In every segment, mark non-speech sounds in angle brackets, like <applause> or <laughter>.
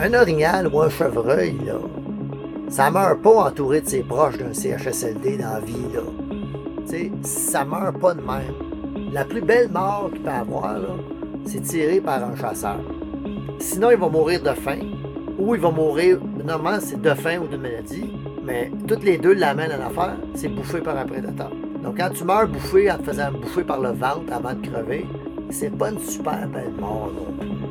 Un orignal ou un chevreuil, là, ça meurt pas entouré de ses proches d'un CHSLD dans la vie, là. Tu sais, ça meurt pas de même. La plus belle mort qu'il peut avoir, c'est tiré par un chasseur. Sinon, il va mourir de faim, ou il va mourir, normalement, c'est de faim ou de maladie, mais toutes les deux l'amènent à l'affaire, c'est bouffé par un prédateur. Donc, quand tu meurs bouffé en te faisant bouffer par le ventre avant de crever, c'est pas une super belle mort non.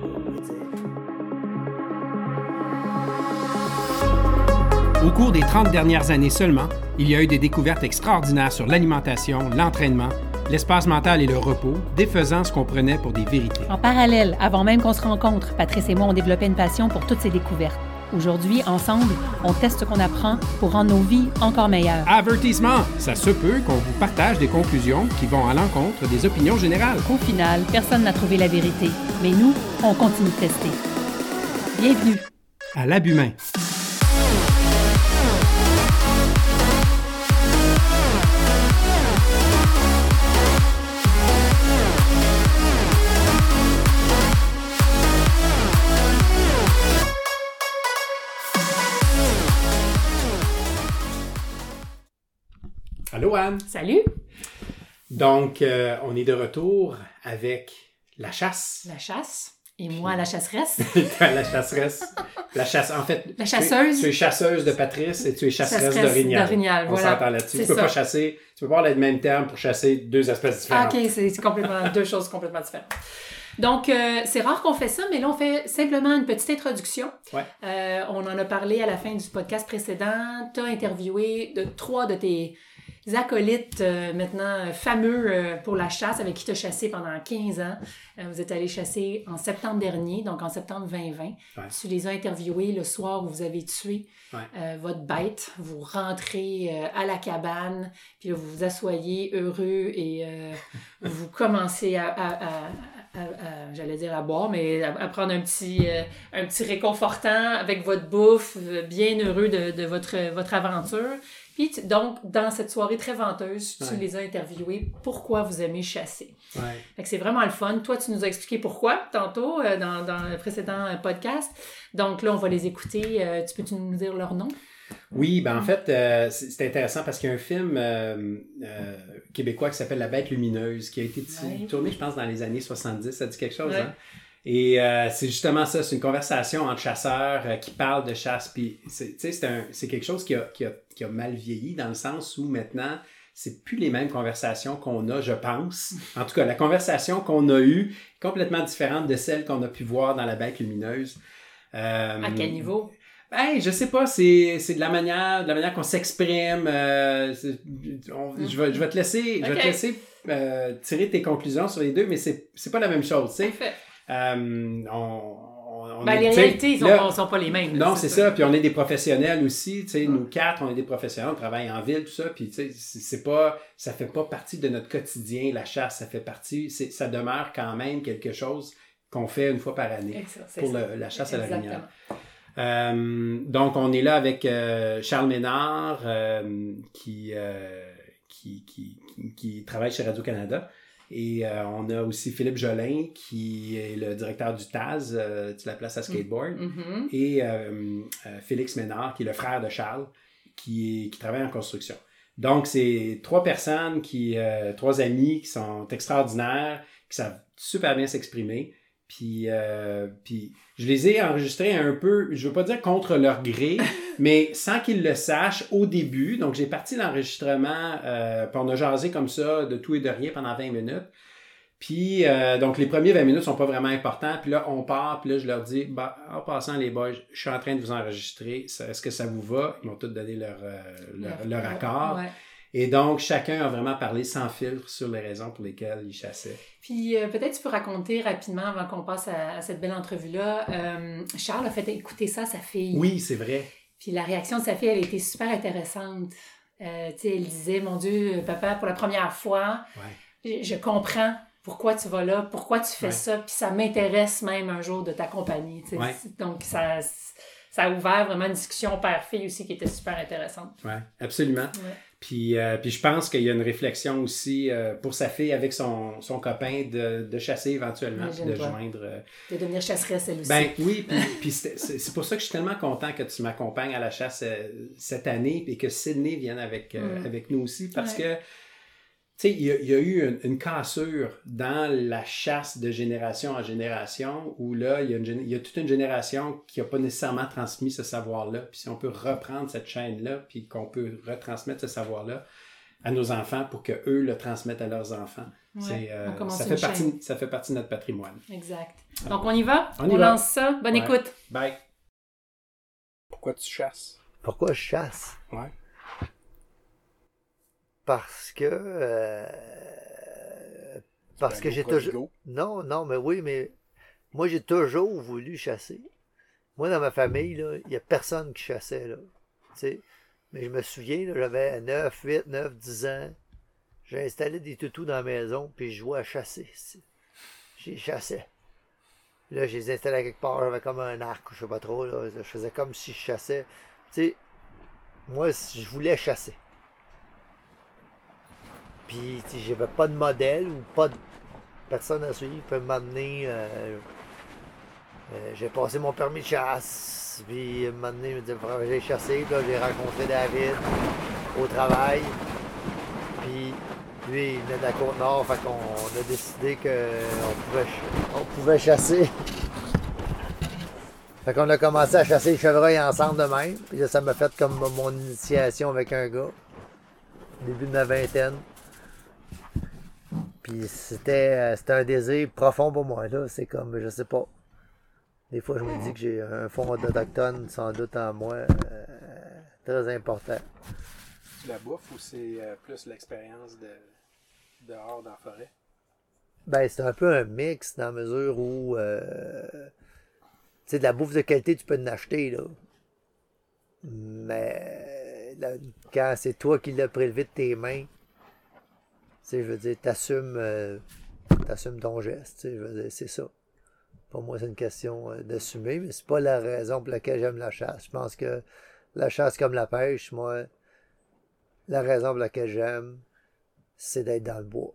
Au cours des 30 dernières années seulement, il y a eu des découvertes extraordinaires sur l'alimentation, l'entraînement, l'espace mental et le repos, défaisant ce qu'on prenait pour des vérités. En parallèle, avant même qu'on se rencontre, Patrice et moi, on développé une passion pour toutes ces découvertes. Aujourd'hui, ensemble, on teste ce qu'on apprend pour rendre nos vies encore meilleures. Avertissement! Ça se peut qu'on vous partage des conclusions qui vont à l'encontre des opinions générales. Au final, personne n'a trouvé la vérité, mais nous, on continue de tester. Bienvenue à l'abhumain. Allô Anne? Salut. Donc, euh, on est de retour avec la chasse. La chasse. Et moi, la chasseresse. <laughs> la chasseresse. La chasse, en fait. La chasseuse. Tu es, chasseuse de Patrice et tu es chasseresse, d'orignal. On s'entend là-dessus. Tu peux pas chasser, tu peux pas avoir le même terme pour chasser deux espèces différentes. Ah, ok, c'est complètement deux <laughs> choses complètement différentes. Donc, euh, c'est rare qu'on fait ça, mais là, on fait simplement une petite introduction. Ouais. Euh, on en a parlé à la fin du podcast précédent. Tu as interviewé de trois de tes acolytes euh, maintenant fameux euh, pour la chasse avec qui tu as chassé pendant 15 ans. Euh, vous êtes allé chasser en septembre dernier, donc en septembre 2020. Tu les as interviewés le soir où vous avez tué votre bête. Vous rentrez à la cabane, puis vous vous assoyez heureux et vous <laughs> commencez à, j'allais dire à boire, mais à, prendre un petit, un petit réconfortant avec votre bouffe, bien heureux de, de votre, votre aventure. Puis donc, dans cette soirée très venteuse, tu les as interviewés. Pourquoi vous aimez chasser? Ouais. c'est vraiment le fun. Toi, tu nous as expliqué pourquoi tantôt euh, dans, dans, le précédent euh, podcast. Donc là, on va les écouter. Euh, tu peux-tu nous dire leur nom? Oui, ben en fait, c'est intéressant parce qu'il y a un film québécois qui s'appelle La Bête lumineuse qui a été tourné, je pense, dans les années 70. Ça dit quelque chose, hein? Et euh, c'est justement ça, c'est une conversation entre chasseurs euh, qui parlent de chasse. Puis, c'est quelque chose qui a, qui, a, qui a, mal vieilli dans le sens où maintenant, c'est plus les mêmes conversations qu'on a, je pense. En tout cas, la conversation qu'on a eue est complètement différente de celle qu'on a pu voir dans la bête lumineuse. Euh, à quel niveau? Ben, je sais pas, c'est, de la manière, de la manière qu'on s'exprime. je, vais, je vais te laisser, je vais te laisser tirer tes conclusions sur les deux, mais c'est, c'est pas la même chose, tu sais. Euh, on, ben, les réalités, ils ne sont, pas les mêmes. non, c'est ça. Puis on est des professionnels aussi. Sais, Nous quatre, on est des professionnels, on travaille en ville, tout ça. Puis c'est pas, ça fait pas partie de notre quotidien, la chasse. Ça fait partie, ça demeure quand même quelque chose qu'on fait une fois par année pour la chasse à la lumière. Euh, donc, on est là avec euh, Charles Ménard qui, qui, qui, qui, travaille chez Radio-Canada. Et euh, on a aussi Philippe Jolin, qui est le directeur du TAS, euh, de la place à skateboard. Mm-hmm. Et euh, Félix Ménard, qui est le frère de Charles, qui, qui travaille en construction. Donc, c'est trois personnes, qui, trois amis qui sont extraordinaires, qui savent super bien s'exprimer. Puis, puis je les ai enregistrés un peu, je veux pas dire contre leur gré, <laughs> mais sans qu'ils le sachent au début. Donc, j'ai parti l'enregistrement, euh, puis on a jasé comme ça de tout et de rien pendant 20 minutes. Puis, euh, donc, les premiers 20 minutes sont pas vraiment importants. Puis là, on part, puis là, je leur dis, bah, en passant, les boys, je suis en train de vous enregistrer. Est-ce que ça vous va? Ils m'ont tous donné leur, euh, leur, accord. Et donc, chacun a vraiment parlé sans filtre sur les raisons pour lesquelles il chassait. Puis, euh, peut-être tu peux raconter rapidement, avant qu'on passe à, cette belle entrevue-là, Charles a fait écouter ça à sa fille. Oui, c'est vrai. Puis la réaction de sa fille, elle était super intéressante. Euh, tu sais, elle disait, mon Dieu, papa, pour la première fois, je, comprends pourquoi tu vas là, pourquoi tu fais ça, puis ça m'intéresse même un jour de t'accompagner. Donc, ça, ça a ouvert vraiment une discussion père-fille aussi qui était super intéressante. Oui, absolument. Ouais. Puis, euh, puis je pense qu'il y a une réflexion aussi euh, pour sa fille avec son, son copain de, de chasser éventuellement, de Imagine-toi. joindre. euh, De devenir chasseresse, elle aussi. Ben oui, <laughs> puis, puis c'est pour ça que je suis tellement content que tu m'accompagnes à la chasse euh, cette année et que Sydney vienne avec, euh, Mm. avec nous aussi parce Ouais. que, sais, il y, a- il y a eu une, une cassure dans la chasse de génération en génération où là, il y a, une gén- il y a toute une génération qui n'a pas nécessairement transmis ce savoir-là. Puis si on peut reprendre cette chaîne-là, puis qu'on peut retransmettre ce savoir-là à nos enfants pour que eux le transmettent à leurs enfants. Ouais, euh, ça, fait chaîne. partie, ça fait partie de notre patrimoine. Exact. Donc, on y va? On y va. lance ça. Bonne Ouais. écoute. Bye. Pourquoi tu chasses? Pourquoi je chasse? Ouais. Parce que. euh, parce que j'ai toujours. Non, non, mais oui, mais moi j'ai toujours voulu chasser. Moi, dans ma famille, là, il n'y a personne qui chassait. Là. Mais je me souviens, j'avais 9, 8, 9, 10 ans. J'ai installé des toutous dans la maison, puis je jouais à chasser. J'ai chassé. Là, je les installais quelque part, j'avais comme un arc, je sais pas trop. Là. Je faisais comme si je chassais. Tu sais, moi, je voulais chasser. Puis, sais, j'avais pas de modèle ou pas de personne à suivre peut m'amener. euh, euh, j'ai passé mon permis de chasse. Puis, donné, il me j'aille chasser. Puis là, j'ai rencontré David au travail. Puis, lui, il venait de la Côte-Nord. Fait qu'on a décidé qu'on pouvait, ch- on pouvait chasser. Fait qu'on a commencé à chasser les chevreuils ensemble de même. Puis là, ça m'a fait comme mon initiation avec un gars. Début de ma vingtaine. Puis c'était euh, c'était un désir profond pour moi. là. C'est comme, je sais pas. Des fois, je me dis que j'ai un fond d'autochtone sans doute en moi euh, très important. Tu la bouffes ou c'est euh, plus l'expérience de dehors dans la forêt? Ben, c'est un peu un mix dans la mesure où, euh, tu sais, de la bouffe de qualité, tu peux en acheter, là. Mais là, quand c'est toi qui l'as prélevé de tes mains, je veux dire, t'assumes, euh, t'assumes ton geste, c'est ça. Pour moi, c'est une question euh, d'assumer, mais c'est pas la raison pour laquelle j'aime la chasse. Je pense que la chasse comme la pêche, moi, la raison pour laquelle j'aime, c'est d'être dans le bois.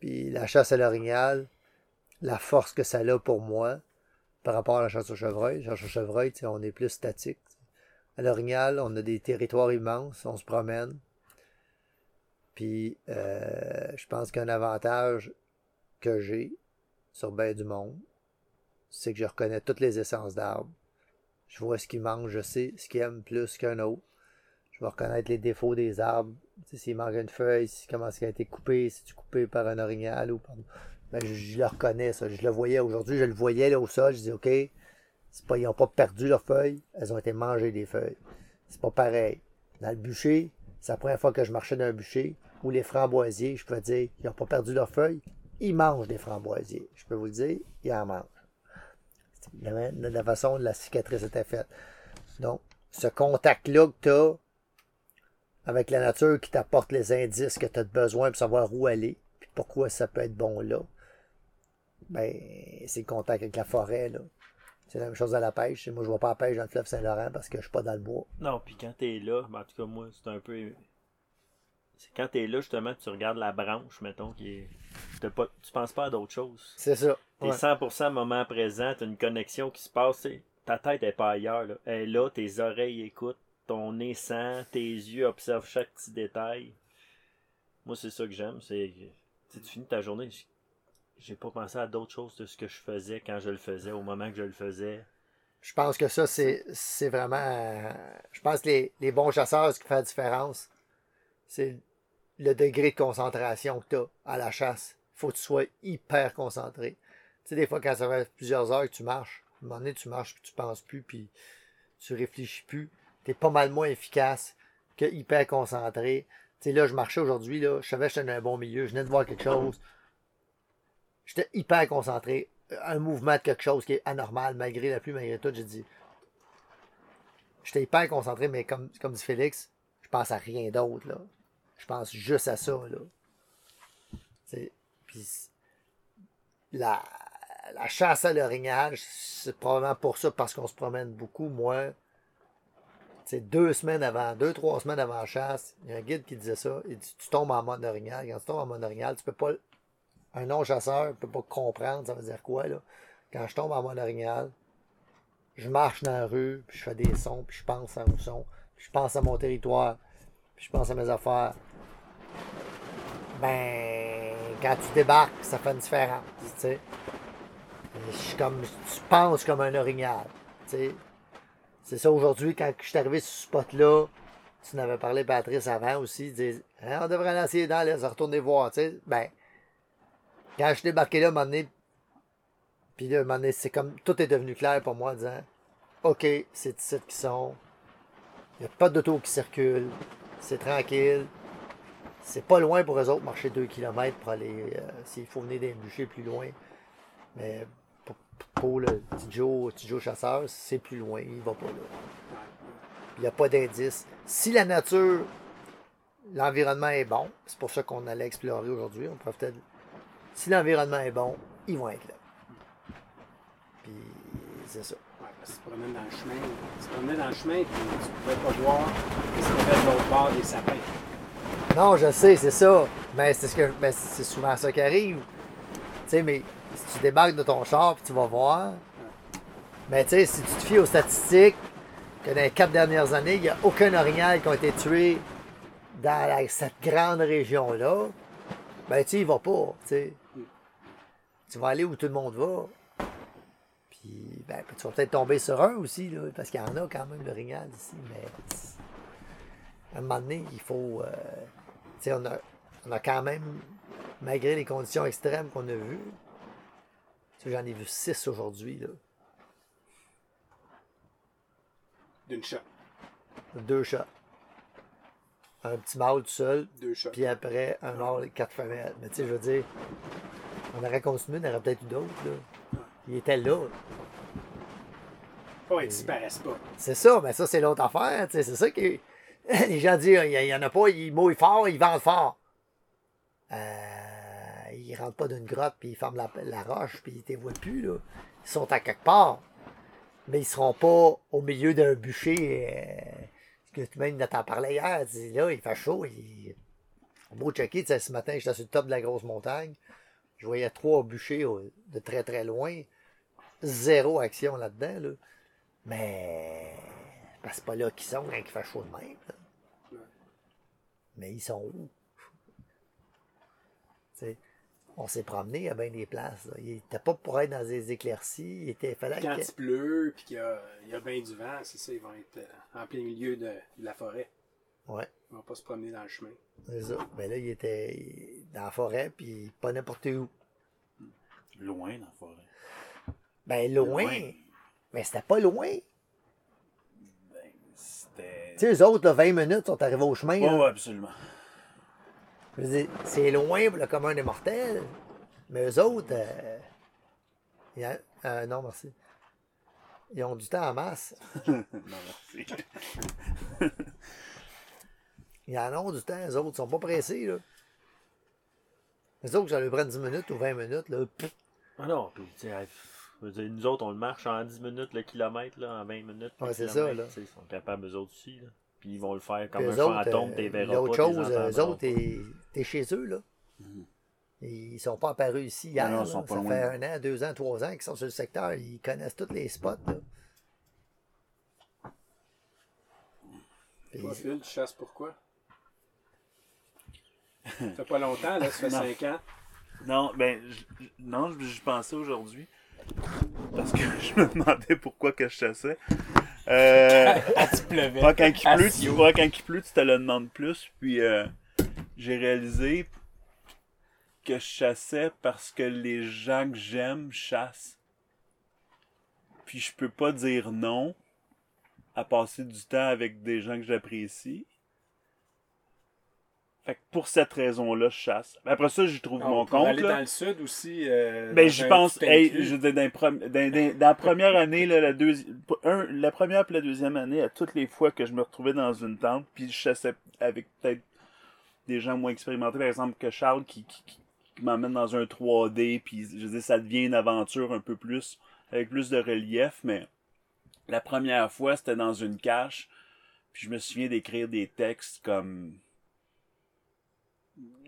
Puis la chasse à l'orignal, la force que ça a pour moi par rapport à la chasse au chevreuil. La chasse au chevreuil, on est plus statique. À l'orignal, on a des territoires immenses, on se promène. Puis euh, je pense qu'un avantage que j'ai sur bien du monde, c'est que je reconnais toutes les essences d'arbres. Je vois ce qu'ils mangent, je sais ce qu'ils aiment plus qu'un autre. Je vais reconnaître les défauts des arbres. S'il manque une feuille, comment qu'il a été coupé, si tu coupé par un orignal ou par... Ben, je, le reconnais, ça. Je le voyais aujourd'hui, je le voyais là, au sol. Je dis, OK, pas, ils n'ont pas perdu leurs feuilles, elles ont été mangées des feuilles. C'est pas pareil. Dans le bûcher, c'est la première fois que je marchais dans un bûcher les framboisiers, je peux dire, ils n'ont pas perdu leurs feuilles, ils mangent des framboisiers. Je peux vous dire, ils en mangent. La, la- façon dont la cicatrice était faite. Donc, ce contact-là que tu as avec la nature qui t'apporte les indices que tu as besoin pour savoir où aller, puis pourquoi ça peut être bon là, ben, c'est le contact avec la forêt, là. C'est la même chose à la pêche. Moi, je ne vais pas la pêche dans le fleuve Saint-Laurent parce que je suis pas dans le bois. Non, puis quand t'es là, ben, en tout cas, moi, c'est un peu. C'est quand t'es là, justement, que tu regardes la branche, mettons, qui est. t'as Pas... Tu penses pas à d'autres choses. C'est ça. T'es Ouais. 100% moment présent, t'as une connexion qui se passe. tu Ta tête est pas ailleurs. Là. Elle est là, tes oreilles écoutent, ton nez sent, tes yeux observent chaque petit détail. Moi, c'est ça que j'aime. C'est tu tu finis ta journée. J'ai pas pensé à d'autres choses de ce que je faisais quand je le faisais, au moment que je le faisais. Je pense que ça, c'est c'est vraiment. euh, je pense que les, les bons chasseurs, ce qui fait la différence, c'est le degré de concentration que tu as à la chasse. Faut que tu sois hyper concentré. Tu sais, des fois, quand ça fait plusieurs heures que tu marches, à un moment donné, tu marches, puis tu penses plus, puis tu réfléchis plus. Tu es pas mal moins efficace que hyper concentré. Tu sais, là, je marchais aujourd'hui, là, je savais que j'étais dans un bon milieu, je venais de voir quelque chose. J'étais hyper concentré. Un mouvement de quelque chose qui est anormal, malgré la pluie, malgré tout, j'ai dit. J'étais hyper concentré, mais comme, comme dit Félix, je pense à rien d'autre. Je pense juste à ça, là. La, la chasse à l'orignal, c'est probablement pour ça, parce qu'on se promène beaucoup. Moi, c'est deux semaines avant, deux, trois semaines avant la chasse, il y a un guide qui disait ça. Il dit Tu tombes en mode orignal. Quand tu tombes en mode orignal, tu peux pas. Un non-chasseur ne peut pas comprendre, ça veut dire quoi, là. Quand je tombe en mode orignal, je marche dans la rue, puis je fais des sons, puis je pense à un son, puis je pense à mon territoire, puis je pense à mes affaires. Ben, quand tu débarques, ça fait une différence, tu sais. Je suis comme, tu penses comme un orignal, tu sais. C'est ça aujourd'hui, quand je suis arrivé sur ce spot-là, tu n'avais parlé Patrice avant aussi, disait hein, on devrait lancer les retourner voir, tu sais. Ben, quand je suis débarqué là, à un moment donné, puis là, un moment donné, c'est comme, tout est devenu clair pour moi, en disant, OK, c'est ici qui sont, il n'y a pas d'auto qui circule, c'est tranquille, c'est pas loin pour eux autres marcher 2 km pour aller, euh, s'il faut venir des bûchers plus loin. Mais pour, le petit Joe, chasseur, c'est plus loin, il va pas là. Il n'y a pas d'indice. Si la nature, l'environnement est bon, c'est pour ça qu'on allait explorer aujourd'hui, on peut peut-être. Si l'environnement est bon, ils vont être là. Puis c'est ça. Ouais, parce promènes dans le chemin. Te promenais dans le chemin, puis tu pouvais pas voir ce qu'il y avait de l'autre bord des sapins. Non, je sais, c'est ça. Mais c'est ce que c'est souvent ça qui arrive. Tu sais, mais si tu débarques de ton char puis tu vas voir. Mais tu sais, si tu te fies aux statistiques, que dans les quatre dernières années, il n'y a aucun orignal qui a été tué dans cette grande région-là, ben tu sais, il va pas. Tu sais. Tu vas aller où tout le monde va. Puis, ben, tu vas peut-être tomber sur un aussi, là, parce qu'il y en a quand même l'orignal ici, mais à un moment donné, il faut. euh, tu sais, on a, on a quand même, malgré les conditions extrêmes qu'on a vues, j'en ai vu six aujourd'hui, là. D'une shot. Deux chats. Un petit mâle tout seul, Deux shots. puis après, un mâle et quatre femelles. Mais tu sais, je veux dire, on aurait continué, on aurait peut-être eu d'autres, là. Il était là. Oh, ils disparaissent pas. C'est ça, mais ça, c'est l'autre affaire. C'est ça que <laughs> les gens disent, il n'y en a pas, ils mouillent fort, ils vendent fort. Euh, ils rentrent pas d'une grotte, puis ils ferment la, roche, puis ils ne voient plus. Là. Ils sont à quelque part. Mais ils seront pas au milieu d'un bûcher. Euh, que même t'en parlais hier. dis, Là, il fait chaud. Il... Beau checker, ce matin, j'étais sur le top de la grosse montagne. Je voyais trois bûchers au- de très très loin. Zéro action là-dedans. Là. Mais ben, c'est pas là qu'ils sont quand il fait chaud de même. Mais ils sont où? On s'est promené à bien des places. là. Il était pas pour être dans des éclaircies. Il était, fallait Quand il pleut, puis qu'il y a, il y a bien du vent, c'est ça, ils vont être euh, en plein milieu de, de la forêt. Ouais, Ils vont pas se promener dans le chemin. c'est ça. Mais là, il était dans la forêt, puis pas n'importe où. Loin dans la forêt. Ben, loin. Loin. Mais c'était pas loin. C'était. Tu sais, eux autres, là, 20 minutes, sont arrivés au chemin. Oh, ouais, absolument. Je veux dire, c'est loin pour le commun des mortels. Mais eux autres, euh, a- euh, non, merci. Ils ont du temps en masse. <laughs> non, merci. <laughs> Ils en ont du temps, eux autres. Ils sont pas pressés, là. Les autres, ça leur prend 10 minutes ou 20 minutes, là. pff, Ah non, puis tu sais, dire, nous autres, on le marche en 10 minutes le kilomètre, là, en 20 minutes. Ouais, c'est ça, là. Ils sont capables, eux autres aussi. Là. Puis ils vont le faire comme Puis un autres, fantôme, euh, t'es verras l'autre pas, t'es chose, eux autres, t'es t'es chez eux, là. Ils sont pas apparus ici hier. Non, non, là. ils sont pas ça loin. fait un an, deux ans, trois ans qu'ils sont sur le secteur. Ils connaissent tous les spots, là. Puis- Toi, Phil, tu chasses pourquoi? Ça fait pas longtemps, là, ça fait <laughs> Non. 5 ans. Non, ben, non, j'y pensais aujourd'hui. Parce que je me demandais pourquoi que je chassais. Euh, Ah, ouais, quand, il pleut, tu, quand il pleut, tu te le demandes plus. Puis euh, j'ai réalisé que je chassais parce que les gens que j'aime chassent. Puis je peux pas dire non à passer du temps avec des gens que j'apprécie. Fait que pour cette raison-là, je chasse. Après ça, j'y trouve On mon compte. aller là. dans le sud aussi. euh, Ben, j'y pense. Hey, je veux dire, dans, la première année, là, la, deuxi- un- la première puis la deuxième année, à toutes les fois que je me retrouvais dans une tente, puis je chassais avec peut-être des gens moins expérimentés, par exemple que Charles, qui, qui, qui- qui m'emmène dans un 3D, puis je veux dire, ça devient une aventure un peu plus, avec plus de relief, mais la première fois, c'était dans une cache, puis je me souviens d'écrire des textes comme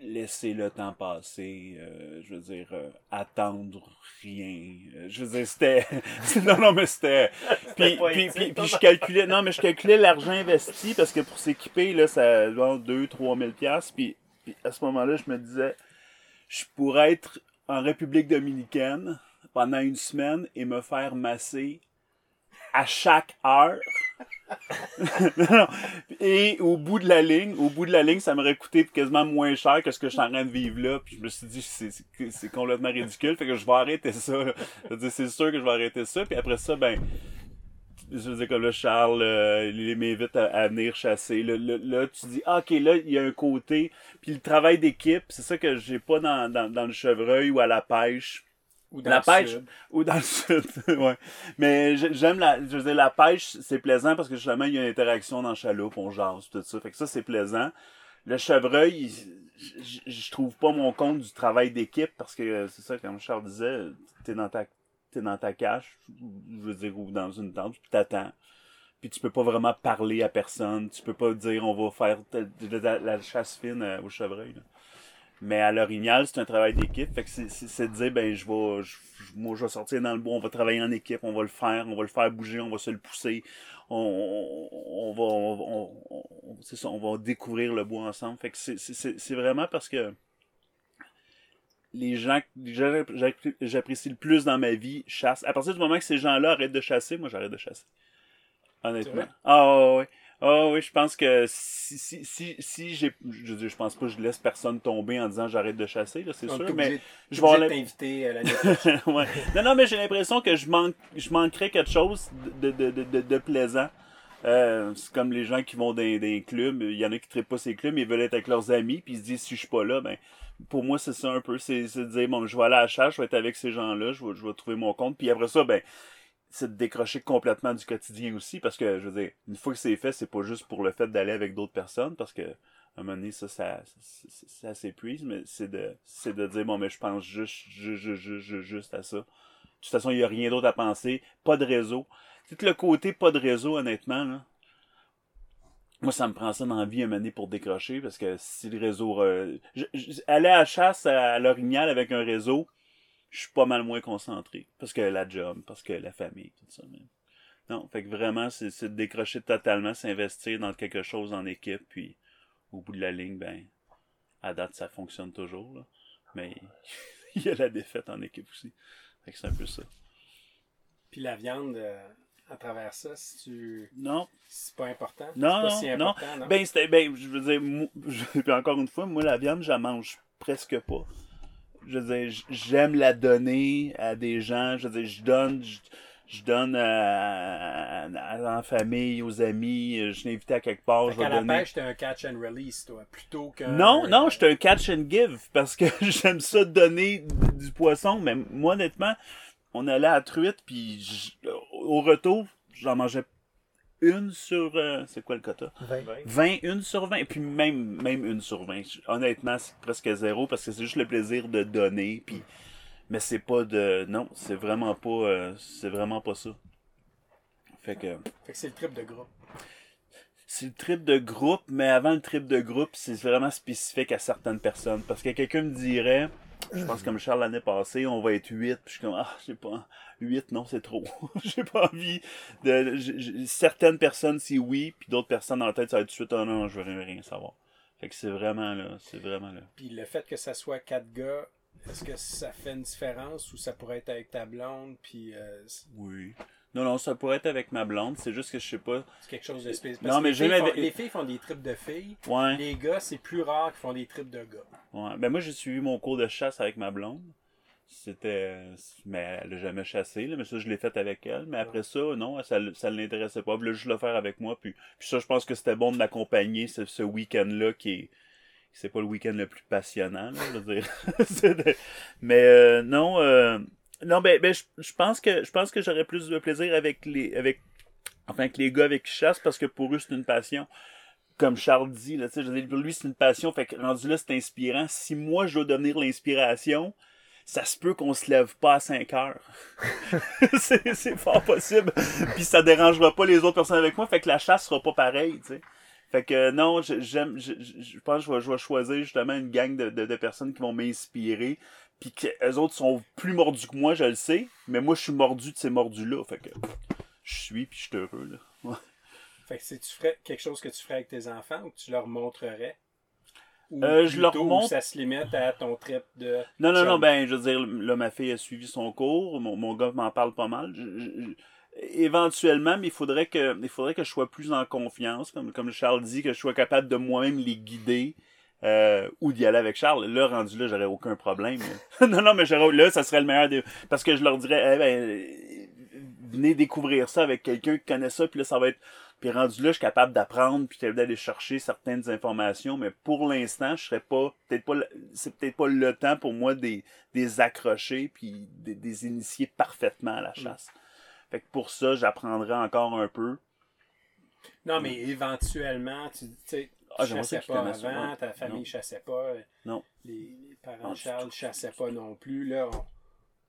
laisser le temps passer, euh, je veux dire, euh, attendre rien. Euh, je veux dire, c'était... <laughs> non, non, mais c'était... Puis, puis, puis, puis je calculais... Non, mais je calculais l'argent investi, parce que pour s'équiper, là, ça va 2 3 000 piastres, puis, puis à ce moment-là, je me disais, je pourrais être en République dominicaine pendant une semaine et me faire masser à chaque heure. Et au bout de la ligne, au bout de la ligne, ça m'aurait coûté quasiment moins cher que ce que je suis en train de vivre là. Puis je me suis dit, c'est, complètement ridicule. Fait que je vais arrêter ça. C'est sûr que je vais arrêter ça. Puis après ça, ben, je veux dire, comme là, Charles, euh, il m'invite à, venir chasser. Là, tu dis, ah, ok, là, il y a un côté. Puis le travail d'équipe, c'est ça que j'ai pas dans le chevreuil ou à la pêche. Ou dans la le pêche sud. ou dans le sud, <laughs> ouais. Mais j'ai- j'aime la, je veux dire, la pêche, c'est plaisant parce que justement, il y a une interaction dans le chaloupe, on jase, tout ça. Fait que ça, c'est plaisant. Le chevreuil, il- je- trouve pas mon compte du travail d'équipe parce que euh, c'est ça, comme Charles disait, t'es dans ta, t'es dans ta cache, je veux dire, ou dans une tente, puis t'attends. Puis tu peux pas vraiment parler à personne. Tu peux pas dire on va faire la, la chasse fine euh, au chevreuil. là. Mais à l'orignal, c'est un travail d'équipe. Fait que c'est- de dire, ben, je vais, je- moi, je vais sortir dans le bois, on va travailler en équipe, on va le faire, on va le faire bouger, on va se le pousser, on, on, on va, on, on- on- c'est ça, on va découvrir le bois ensemble. Fait que c'est- vraiment parce que les gens, que j'appré- j'apprécie le plus dans ma vie chassent. À partir du moment que ces gens-là arrêtent de chasser, moi, j'arrête de chasser. Honnêtement. Ah, ouais, ouais. Ah oui, je pense que si, si, si, si j'ai. Je, je pense pas que je laisse personne tomber en disant j'arrête de chasser, là, c'est Donc, sûr, t'es mais je vais t'inviter à prochaine. <laughs> ouais. Non, non, mais j'ai l'impression que je manque, je manquerais quelque chose de, de, de, de, de plaisant. Euh, c'est comme les gens qui vont dans dans des clubs. Il y en a qui ne pas ces clubs, ils veulent être avec leurs amis, puis ils se disent si je suis pas là, ben pour moi c'est ça un peu. C'est c'est de dire bon, je vais aller à la chasse, je vais être avec ces gens-là, je vais, je vais trouver mon compte, puis après ça, ben c'est de décrocher complètement du quotidien aussi, parce que je veux dire, une fois que c'est fait, c'est pas juste pour le fait d'aller avec d'autres personnes, parce que à un moment donné, ça, ça, s'épuise, mais c'est de, c'est de dire, bon, mais je pense juste, juste, juste, à ça. De toute façon, il n'y a rien d'autre à penser. Pas de réseau. C'est le côté pas de réseau, honnêtement, là. Moi, ça me prend ça dans la vie un moment donné pour décrocher, parce que si le réseau... aller à la chasse à, à l'orignal avec un réseau, je suis pas mal moins concentré. Parce que la job, parce que la famille, tout ça. Mais... Non, fait que vraiment, c'est de décrocher totalement, s'investir dans quelque chose en équipe, puis au bout de la ligne, ben, à date, ça fonctionne toujours, là. Mais <laughs> il y a la défaite en équipe aussi. Fait que c'est un peu ça. Puis la viande, euh, à travers ça, si tu... Non, c'est pas important? Non, c'est pas non, si non. important, non? Ben, c'était, ben, je veux dire, moi, <laughs> je- puis encore une fois, moi, la viande, je la mange presque pas. Je veux dire, j'aime la donner à des gens. Je veux dire, je donne, je, je donne à, à, à la famille, aux amis. Je l'ai invité à quelque part, Fait je vais qu'à la donner. pêche, t'es un catch and release, toi, plutôt qu'un... Non, non, je suis un catch and give parce que <laughs> j'aime ça donner du du poisson. Mais moi, honnêtement, on allait à la truite, puis je- au retour, j'en mangeais une sur. euh, c'est quoi le quota? Vingt. 20, une sur 20, puis même, même une sur 20. Honnêtement, c'est presque zéro parce que c'est juste le plaisir de donner, puis. Mais c'est pas de. Non, c'est vraiment pas. euh, c'est vraiment pas ça. Fait que. Fait que c'est le trip de groupe. C'est le trip de groupe, mais avant le trip de groupe, c'est vraiment spécifique à certaines personnes. Parce que quelqu'un me dirait, je pense comme Charles l'année passée, on va être 8, puis je suis comme, ah, j'ai pas, 8, non, c'est trop. <laughs> j'ai pas envie de, certaines personnes, c'est oui, puis d'autres personnes dans la tête, ça va être tout de suite, oh non, je veux rien, savoir. Fait que c'est vraiment là, c'est vraiment là. Puis le fait que ça soit quatre gars, est-ce que ça fait une différence ou ça pourrait être avec ta blonde, puis euh, Oui. Non, non, ça pourrait être avec ma blonde, c'est juste que je sais pas. c'est quelque chose de spécial? Non, mais les, filles font, les filles font des trips de filles. Ouais. Les gars, c'est plus rare qu'ils font des trips de gars. Ouais. Ben moi j'ai suivi mon cours de chasse avec ma blonde. C'était mais elle a jamais chassé là, mais ça je l'ai fait avec elle, mais après ça non, ça ça l'intéressait pas, elle voulait juste le faire avec moi puis puis ça je pense que c'était bon de m'accompagner ce, ce week-end-là qui est c'est pas le week-end le plus passionnant, là, je veux dire. <laughs> Mais euh, non euh, non ben, ben je, pense que je pense que j'aurais plus de plaisir avec les avec enfin avec les gars avec qui je chasse parce que pour eux c'est une passion comme Charles dit, là, je veux dire, pour lui, c'est une passion, fait que rendu là, c'est inspirant. Si moi, je dois devenir l'inspiration, ça se peut qu'on se lève pas à 5 heures. <laughs> c'est, c'est fort possible. Puis ça dérangera pas les autres personnes avec moi, fait que la chasse sera pas pareille, tu sais. Fait que non, j'aime, je, pense que je vais, choisir justement une gang de, de personnes qui vont m'inspirer. Puis que les autres sont plus mordus que moi, je le sais. Mais moi, je suis mordu de ces mordus-là. Fait que je suis, puis je suis heureux, là. Ouais. Fait que si tu ferais quelque chose que tu ferais avec tes enfants ou que tu leur montrerais? Ou Euh, je leur montre- ça se limite à ton trip de. Non, non, non, ben, je veux dire, là, ma fille a suivi son cours, mon, mon gars m'en parle pas mal. Je- je- je- éventuellement, mais il faudrait que, il faudrait que je sois plus en confiance, comme, comme Charles dit, que je sois capable de moi-même les guider, euh, ou d'y aller avec Charles. Là, rendu là, j'aurais aucun problème. <laughs> non, non, mais j'aurais, là, ça serait le meilleur des, parce que je leur dirais, eh ben, venez découvrir ça avec quelqu'un qui connaît ça, puis là, ça va être, puis rendu là, je suis capable d'apprendre, puis d'aller chercher certaines informations, mais pour l'instant, je serais pas, peut-être pas, c'est peut-être pas le temps pour moi des, des accrocher, puis des, des initier parfaitement à la chasse. Fait que pour ça, j'apprendrai encore un peu. Non, mais éventuellement, tu tu sais, Ah, tu chassais pas avant, ta famille Non. chassait pas. Non. Les, les parents de Charles chassaient pas non plus. Là, on-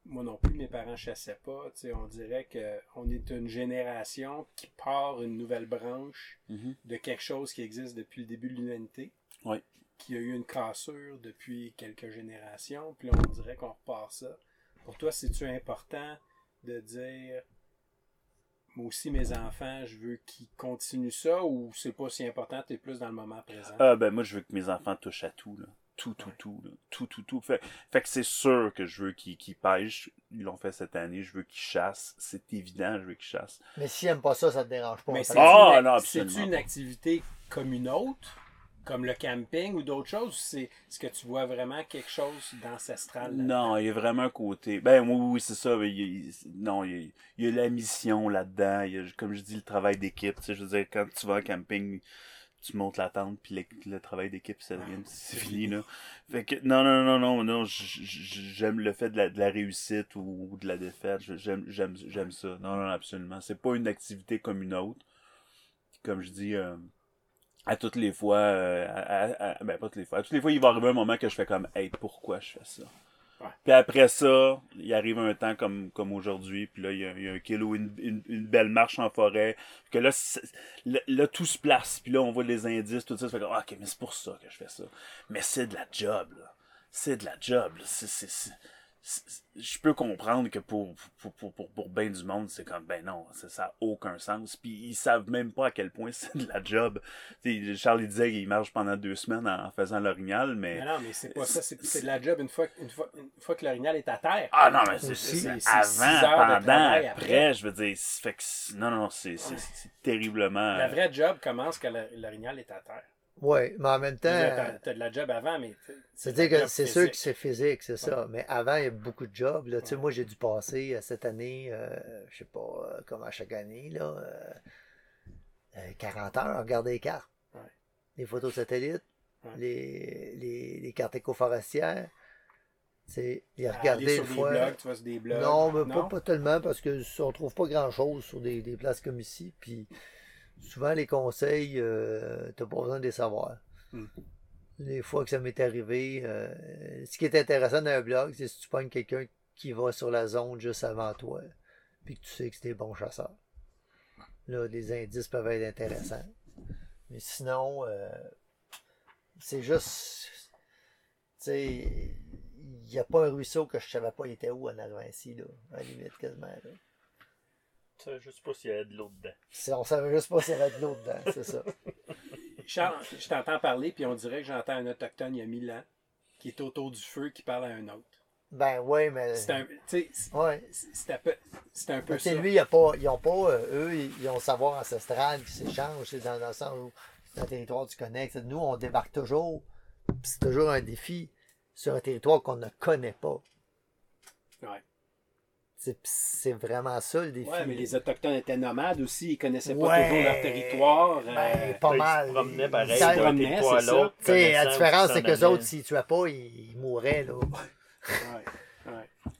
moi non plus, mes parents chassaient pas. On dirait qu'on est une génération qui part une nouvelle branche Mhm. de quelque chose qui existe depuis le début de l'humanité. Ouais. Qui a eu une cassure depuis quelques générations. Puis là, on dirait qu'on repart ça. Pour toi, c'est-tu important de dire moi aussi, mes enfants, je veux qu'ils continuent ça ou c'est pas si important, t'es plus dans le moment présent? Ah, ben, moi, je veux que mes enfants touchent à tout, là. Tout, tout, tout, là. Tout, tout, tout. Fait, fait que c'est sûr que je veux qu'ils qu'ils pêchent. Ils l'ont fait cette année. Je veux qu'ils chassent. C'est évident, je veux qu'ils chassent. Mais s'ils n'aiment pas ça, ça te dérange pas. Mais c'est. Ah, une, non, c'est-tu absolument une activité comme une autre, comme le camping ou d'autres choses? ou C'est, est-ce que tu vois vraiment quelque chose d'ancestral? Non, il y a vraiment un côté. Ben oui, oui, c'est ça. mais il y a- il- non, il y, a, il y a la mission là-dedans. Il y a, comme je dis, le travail d'équipe. Tu sais, je veux dire, quand tu vas en camping, tu montes la tente, puis le, le travail d'équipe, ça devient, c'est fini, là. Fait que, non, non, non, non, non, j'aime le fait de la, de la réussite ou, ou de la défaite. J'aime, j'aime, j'aime ça. Non, non, absolument. C'est pas une activité comme une autre. Comme je dis, euh, à toutes les fois, euh, à- ben pas toutes les fois, à toutes les fois, il va arriver un moment que je fais comme, hey, pourquoi je fais ça? Puis après ça, il arrive un temps comme, comme aujourd'hui, puis là, il y a, il y a un kill ou une, une, une belle marche en forêt, que là, là, là, tout se place, puis là, on voit les indices, tout ça, ça fait comme, Ah, ok, mais c'est pour ça que je fais ça. Mais c'est de la job, là. C'est de la job, là. C'est- c'est- je peux comprendre que pour, pour, pour, pour, pour ben du monde, c'est comme, ben non, ça n'a aucun sens. Puis ils savent même pas à quel point <laughs> c'est de la job. Tu sais, Charles il disait qu'il marche pendant deux semaines en, faisant l'orignal, mais... Mais non, mais c'est pas ça, c'est, de la job une fois, une fois, une fois que l'orignal est à terre. Ah non, mais c'est, six avant, pendant, après, après. je veux dire, fait que non, non, c'est, terriblement... La vraie job commence quand l'orignal est à terre. Oui, mais en même temps, T'as, t'as de la job avant, mais c'est-à-dire que c'est sûr que c'est physique, c'est ça. Mais avant, il y a beaucoup de jobs. Là. Tu sais, Ouais. Moi, j'ai dû passer euh, cette année, euh, je sais pas, euh, comme à chaque année, là, euh, euh, 40 heures à regarder les cartes. Ouais. Les photos satellites, les, les, les cartes éco-forestières. C'est les regarder une des fois. blogs, tu vois, sur des blogs. Non, mais Pas, pas tellement parce que on trouve pas grand chose sur des, des places comme ici. Puis souvent les conseils, euh, t'as pas besoin de les savoir. Hmm. Les fois que ça m'est arrivé, euh, ce qui est intéressant dans un blog, c'est si tu pognes quelqu'un qui va sur la zone juste avant toi, puis que tu sais que c'est des bons chasseurs. Là, les indices peuvent être intéressants. Mais sinon, euh, c'est juste. Tu sais, il n'y a pas un ruisseau que je savais pas il était où en arrivant ici, là, à la limite, quasiment. Là. Je sais pas s'il y a de l'eau dedans. C'est- On savait juste pas s'il y avait de l'eau dedans, c'est ça. <laughs> Charles, je t'entends parler, puis on dirait que j'entends un autochtone il y a mille ans qui est autour du feu qui parle à un autre. Ben oui, mais. C'est un, tu sais, c'est- Ouais. c'est un peu, c'est un peu ça. lui, a pas, ils ont pas, euh, eux, ils ont le savoir ancestral qui s'échange, c'est dans, dans le sens où c'est un territoire. Tu sais, Nous, on débarque toujours, puis c'est toujours un défi sur un territoire qu'on ne connaît pas. Ouais. C'est vraiment ça le défi. Ouais, mais les Autochtones étaient nomades aussi, ils connaissaient pas Ouais. toujours leur territoire. Ben, euh, pas Ils se mal. promenaient pareil d'un promenaient, territoire à c'est ça. l'autre. La différence, c'est que s'en autres, s'ils tuaient pas, ils, ils mourraient, là. ouais, ouais.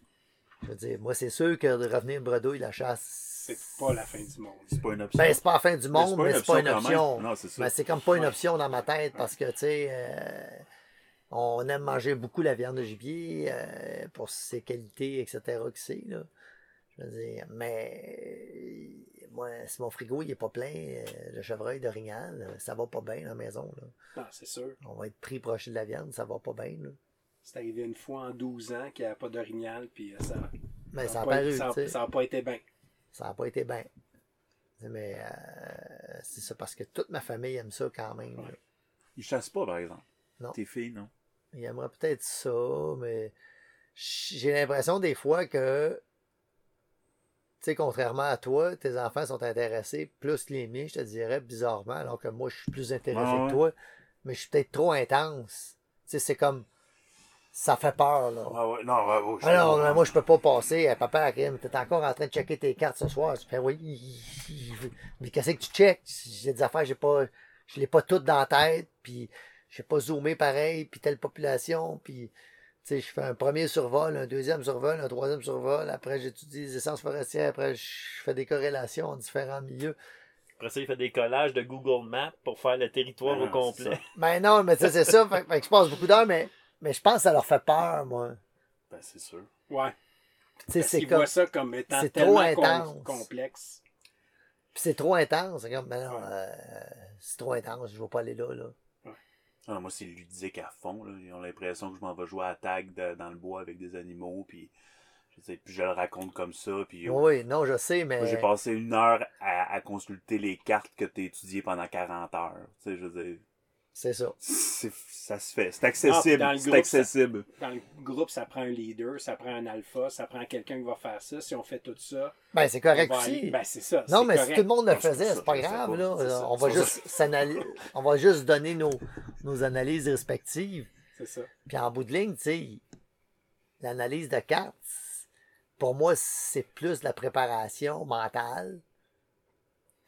Je veux dire, moi, c'est sûr que de revenir bredouille, la chasse, C'est pas la fin du monde. C'est pas une option. Ben, c'est pas la fin du monde, mais c'est pas une option. Non, c'est ça. Mais c'est comme pas une option dans ma tête parce que, tu sais, euh, on aime manger beaucoup la viande de gibier euh, pour ses qualités, etc. que c'est, là. Je veux dire, mais euh, moi, si mon frigo il est pas plein, euh, le chevreuil d'orignal, ça va pas bien à la maison, là. Non, c'est sûr. On va être pris proche de la viande, ça va pas bien, là. C'est arrivé une fois en 12 ans qu'il n'y avait pas d'orignal, puis ça Mais ça n'a a pas, paru, ça a- tu sais. ça a pas été bien. Ça n'a pas été bien. Mais euh, c'est ça parce que toute ma famille aime ça quand même. là. Ils chassent pas, par exemple. Non. Tes filles, non? Il aimerait peut-être ça, mais j'ai l'impression des fois que, tu sais, contrairement à toi, tes enfants sont intéressés plus que les miens, je te dirais, bizarrement, alors que moi, je suis plus intéressé Ah ouais. que toi, mais je suis peut-être trop intense. Tu sais, c'est comme, ça fait peur, là. Ah ouais, non, ouais, ouais, je Ah non, moi, je peux pas passer. Euh, Papa, t'es encore en train de checker tes cartes ce soir. Je fais, oui, mais qu'est-ce que tu checkes? J'ai des affaires, j'ai pas, je l'ai pas toutes dans la tête, puis j'ai pas zoomé pareil, puis telle population, puis, tu sais, je fais un premier survol, un deuxième survol, un troisième survol, après j'étudie les essences forestières, après je fais des corrélations en différents milieux. Après ça, il fait des collages de Google Maps pour faire le territoire Ah, au complet. ça. Ben non, mais tu sais, c'est ça, fait, fait que je passe beaucoup d'heures, mais, mais je pense que ça leur fait peur, moi. Ben, c'est sûr. Ouais. Tu sais, Parce c'est comme, voient ça comme étant c'est trop tellement com- intense. complexe. puis c'est trop intense, c'est comme, ben non, Ouais. euh, c'est trop intense, je vais pas aller là, là. Ah, moi, c'est ludique à fond. Là. Ils ont l'impression que je m'en vais jouer à tag de- dans le bois avec des animaux. Puis je, sais, puis je le raconte comme ça. Puis Oui, non, je sais, mais. j'ai passé une heure à, à consulter les cartes que tu as étudiées pendant 40 heures. Tu sais, je veux dire, C'est ça. ça se fait. C'est accessible. dans le c'est groupe, accessible. Dans le groupe, ça prend un leader, ça prend un alpha, ça prend quelqu'un qui va faire ça. Si on fait tout ça, Ben, c'est correct va aussi. aller- Ben, c'est ça. non, mais si tout le monde le faisait, c'est pas grave, là. Ça. On va juste. On va juste donner nos, nos analyses respectives. C'est ça. Puis en bout de ligne, tu sais, l'analyse de cartes, pour moi, c'est plus de la préparation mentale.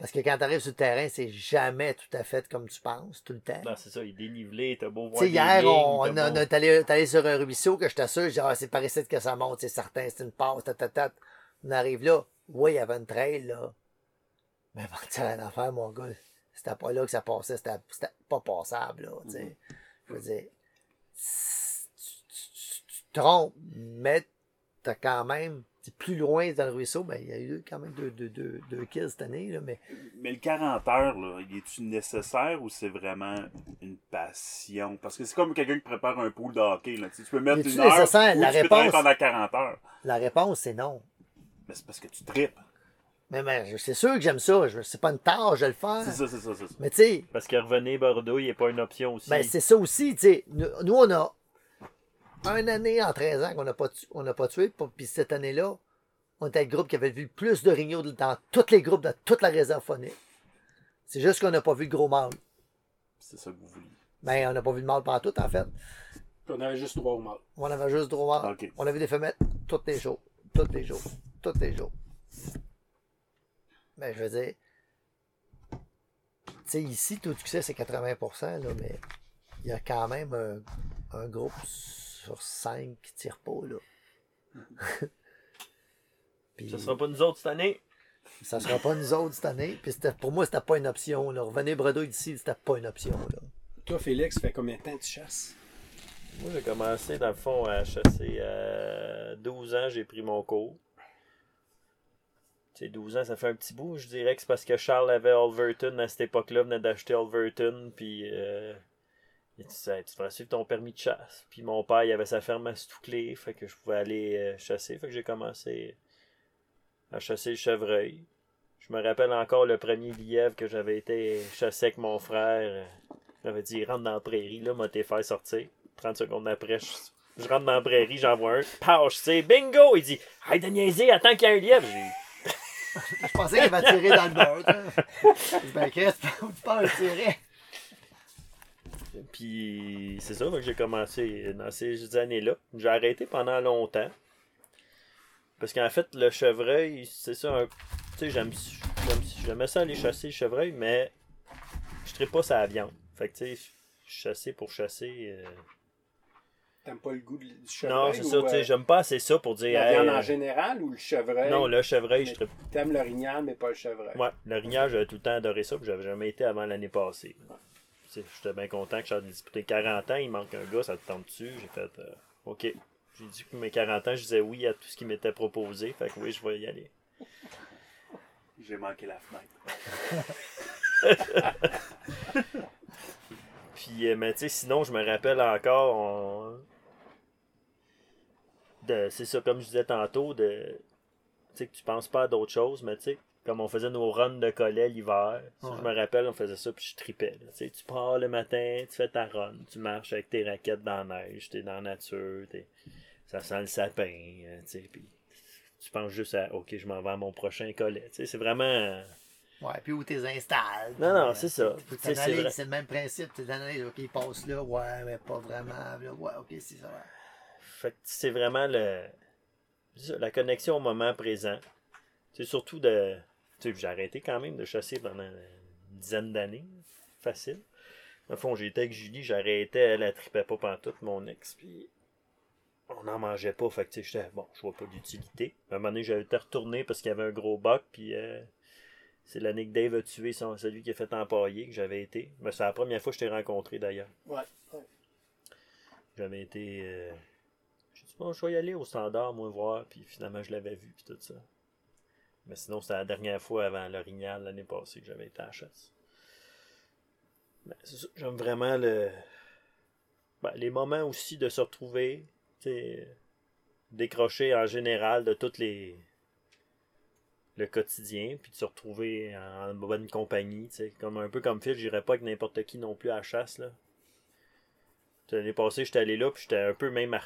Parce que quand tu arrives sur le terrain, c'est jamais tout à fait comme tu penses, tout le temps. Non, c'est ça, il est dénivelé, t'as beau voir. Tu hier, lignes, on, on, est allé, sur un ruisseau que je t'assure, je dis, ah, c'est par ici que ça monte, c'est certain, c'est une passe, ta, ta, ta. On arrive là, oui, il y avait une trail, là. Mais bon, tu sais, rien à faire, mon gars. C'était pas là que ça passait, c'était pas passable, là, tu sais. Je veux dire, tu, tu- tu- tu te trompes, mais t'as quand même, plus loin dans le ruisseau, ben, il y a eu quand même deux, deux, deux, deux kills cette année, là, mais Mais le 40 heures, là, il est-tu nécessaire ou c'est vraiment une passion? Parce que c'est comme quelqu'un qui prépare un pool de hockey. Là. Tu peux mettre une heure ou La tu peux réponse- pendant 40 heures. la réponse, c'est non. Mais c'est parce que tu tripes. Mais, mais je- c'est sûr que j'aime ça, je- c'est pas une tâche de le faire. C'est ça, c'est ça, c'est ça. Mais tu sais, Parce que revenir Bordeaux, il n'est pas une option aussi. Ben, c'est ça aussi, tu sais. Nous, nous, on a une année en 13 ans qu'on n'a pas, tu- on n'a pas tué, puis- cette année-là, on était le groupe qui avait vu le plus d'orignaux dans tous les groupes de toute la réserve phonique. C'est juste qu'on n'a pas vu le gros mâle. C'est ça que vous vouliez. Ben, on n'a pas vu le mâle pendant tout, en fait. Puis on avait juste trois au mal. On avait juste le gros mâle. Ok. On avait des femelles tous les jours. Tous les jours. Tous les jours. Ben, je veux dire. Tu sais, ici, tout succès, c'est 80%, là, mais il y a quand même un, un groupe sur 5 qui tire pas, là. <laughs> Puis, Ça sera pas nous autres cette année? ça sera pas nous autres cette année. Puis c'était- pour moi, c'était pas une option. Là. Revenir bredouille d'ici, c'était pas une option. Là. Toi, Félix, fait combien de temps tu chasses? Moi, j'ai commencé, dans le fond, à chasser à 12 ans, j'ai pris mon cours. Tu sais, 12 ans, ça fait un petit bout. Je dirais que c'est parce que Charles avait Alverton à cette époque-là, venait d'acheter Alverton, puis euh, il Ça, tu devrais suivre ton permis de chasse. Puis mon père, il avait sa ferme à Stouclé, fait que je pouvais aller euh, chasser. Fait que j'ai commencé à chasser le chevreuil. Je me rappelle encore le premier lièvre que j'avais été chasser avec mon frère. J'avais dit, rentre dans la prairie, là, m'a t'es faire sortir. 30 secondes après, je, je rentre dans la prairie, j'en vois un. Pow, je sais, bingo! Il dit, hey, de niaiser, attends qu'il y ait un lièvre. J'ai <laughs> Je pensais qu'il va tirer dans le beurre. <laughs> ben, Chris, <laughs> tu parles de tirer. Puis c'est ça, que j'ai commencé dans ces années-là. J'ai arrêté pendant longtemps. Parce qu'en fait, le chevreuil, c'est ça. un- Tu sais, j'aime, j'aime, j'aimais ça aller chasser le chevreuil, mais je ne pas sa viande. Fait que tu sais, chasser pour chasser. euh, T'aimes pas le goût du chevreuil? Non, c'est ça, tu sais, euh, j'aime pas assez ça pour dire. La hey, viande en général ou le chevreuil? Non, le chevreuil, je tripe. T'aimes l'orignal, mais pas le chevreuil. Ouais, l'orignal, j'avais tout le temps adoré ça, puis j'avais jamais été avant l'année passée. J'étais bien content que j'avais disputé 40 ans, il manque un gars, ça te tombe dessus. J'ai fait, euh, OK. J'ai dit que mes 40 ans, je disais oui à tout ce qui m'était proposé, fait que oui, je vais y aller. J'ai manqué la fenêtre. <laughs> Puis, euh, mais tu sais, sinon, je me rappelle encore, on- de, c'est ça, comme je disais tantôt, de, tu sais, que tu penses pas à d'autres choses, mais tu sais, comme on faisait nos runs de collet l'hiver, ça, je me rappelle, on faisait ça, puis je tripais. Tu sais, tu pars le matin, tu fais ta run, tu marches avec tes raquettes dans la neige, t'es dans la nature, t'es- ça sent le sapin, euh, tu sais, puis tu penses juste à, OK, je m'en vais à mon prochain collet. Tu sais, c'est vraiment... Ouais, puis où tu les installes. Non, non, c'est euh, ça. c'est le même principe. Tu t'analyses, OK, il passe là, ouais, mais pas vraiment. Là, ouais, OK, c'est ça. ouais. Fait que c'est vraiment le, la connexion au moment présent. C'est surtout de. J'ai arrêté quand même de chasser pendant une dizaine d'années. Facile. Au fond, j'étais avec Julie, j'arrêtais, elle, elle tripait pas pantoute, mon ex, puis on n'en mangeait pas. Fait que, j'étais, bon, je vois pas d'utilité. À un moment donné, j'avais été retourné parce qu'il y avait un gros bac, puis euh, c'est l'année que Dave a tué son, celui qui a fait empailler, que j'avais été. Mais c'est la première fois que je t'ai rencontré d'ailleurs. Ouais. ouais. J'avais été. euh, J'ai dit, bon, je vais y aller au standard, moi, voir. Puis finalement, je l'avais vu, puis tout ça. Mais sinon, c'était la dernière fois avant l'orignal l'année passée que j'avais été à la chasse. J'aime vraiment le. ben, les moments aussi de se retrouver, décrocher en général de toutes les. le quotidien, puis de se retrouver en bonne compagnie. Comme un peu comme Phil, j'irais pas avec n'importe qui non plus à la chasse, là. L'année passée, j'étais allé là, puis j'étais un peu même à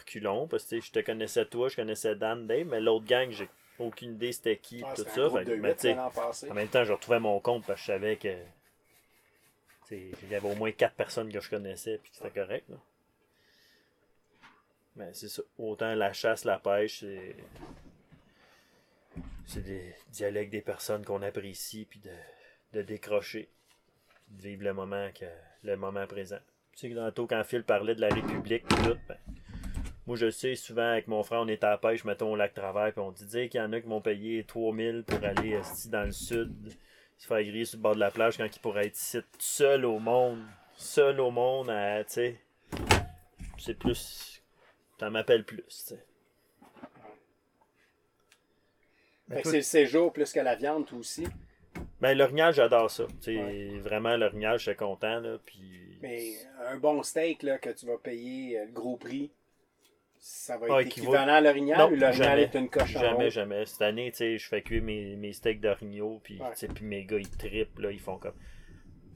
parce que je te connaissais toi, je connaissais Dan, Dave, mais l'autre gang, j'ai aucune idée c'était qui, Ah, tout ça. Fait mais passé. en même temps, je retrouvais mon compte parce que je savais que. Il y avait au moins quatre personnes que je connaissais, puis que c'était correct. Là. Mais c'est ça. Autant la chasse, la pêche, c'est. C'est des dialogues des personnes qu'on apprécie, puis de, de décrocher, puis de vivre le moment, que, le moment présent. Tu sais, tantôt, quand Phil parlait de la République, tout, ben, moi, je sais, souvent, avec mon frère, on est à la pêche, mettons, au lac Travers, puis on dit dire qu'il y en a qui m'ont payé 3000 pour aller dans le sud, se faire griller sur le bord de la plage quand ils pourraient être ici, tout seul au monde. Seul au monde, à, tu sais. C'est plus. Ça m'appelle plus, tu sais. C'est le séjour plus que la viande, toi aussi. Ben, l'orignal, j'adore ça. Tu sais, Ouais. vraiment, l'orignal, j'étais content, là, puis. Mais un bon steak là, que tu vas payer euh, le gros prix, ça va être Ah, équivaut- équivalent à l'orignal Non, ou l'orignal est une coche Jamais, jamais. Cette année, tu sais, je fais cuire mes, mes steaks d'orignaux, puis, Ouais. tu sais, puis mes gars, ils trippent, là, ils font comme...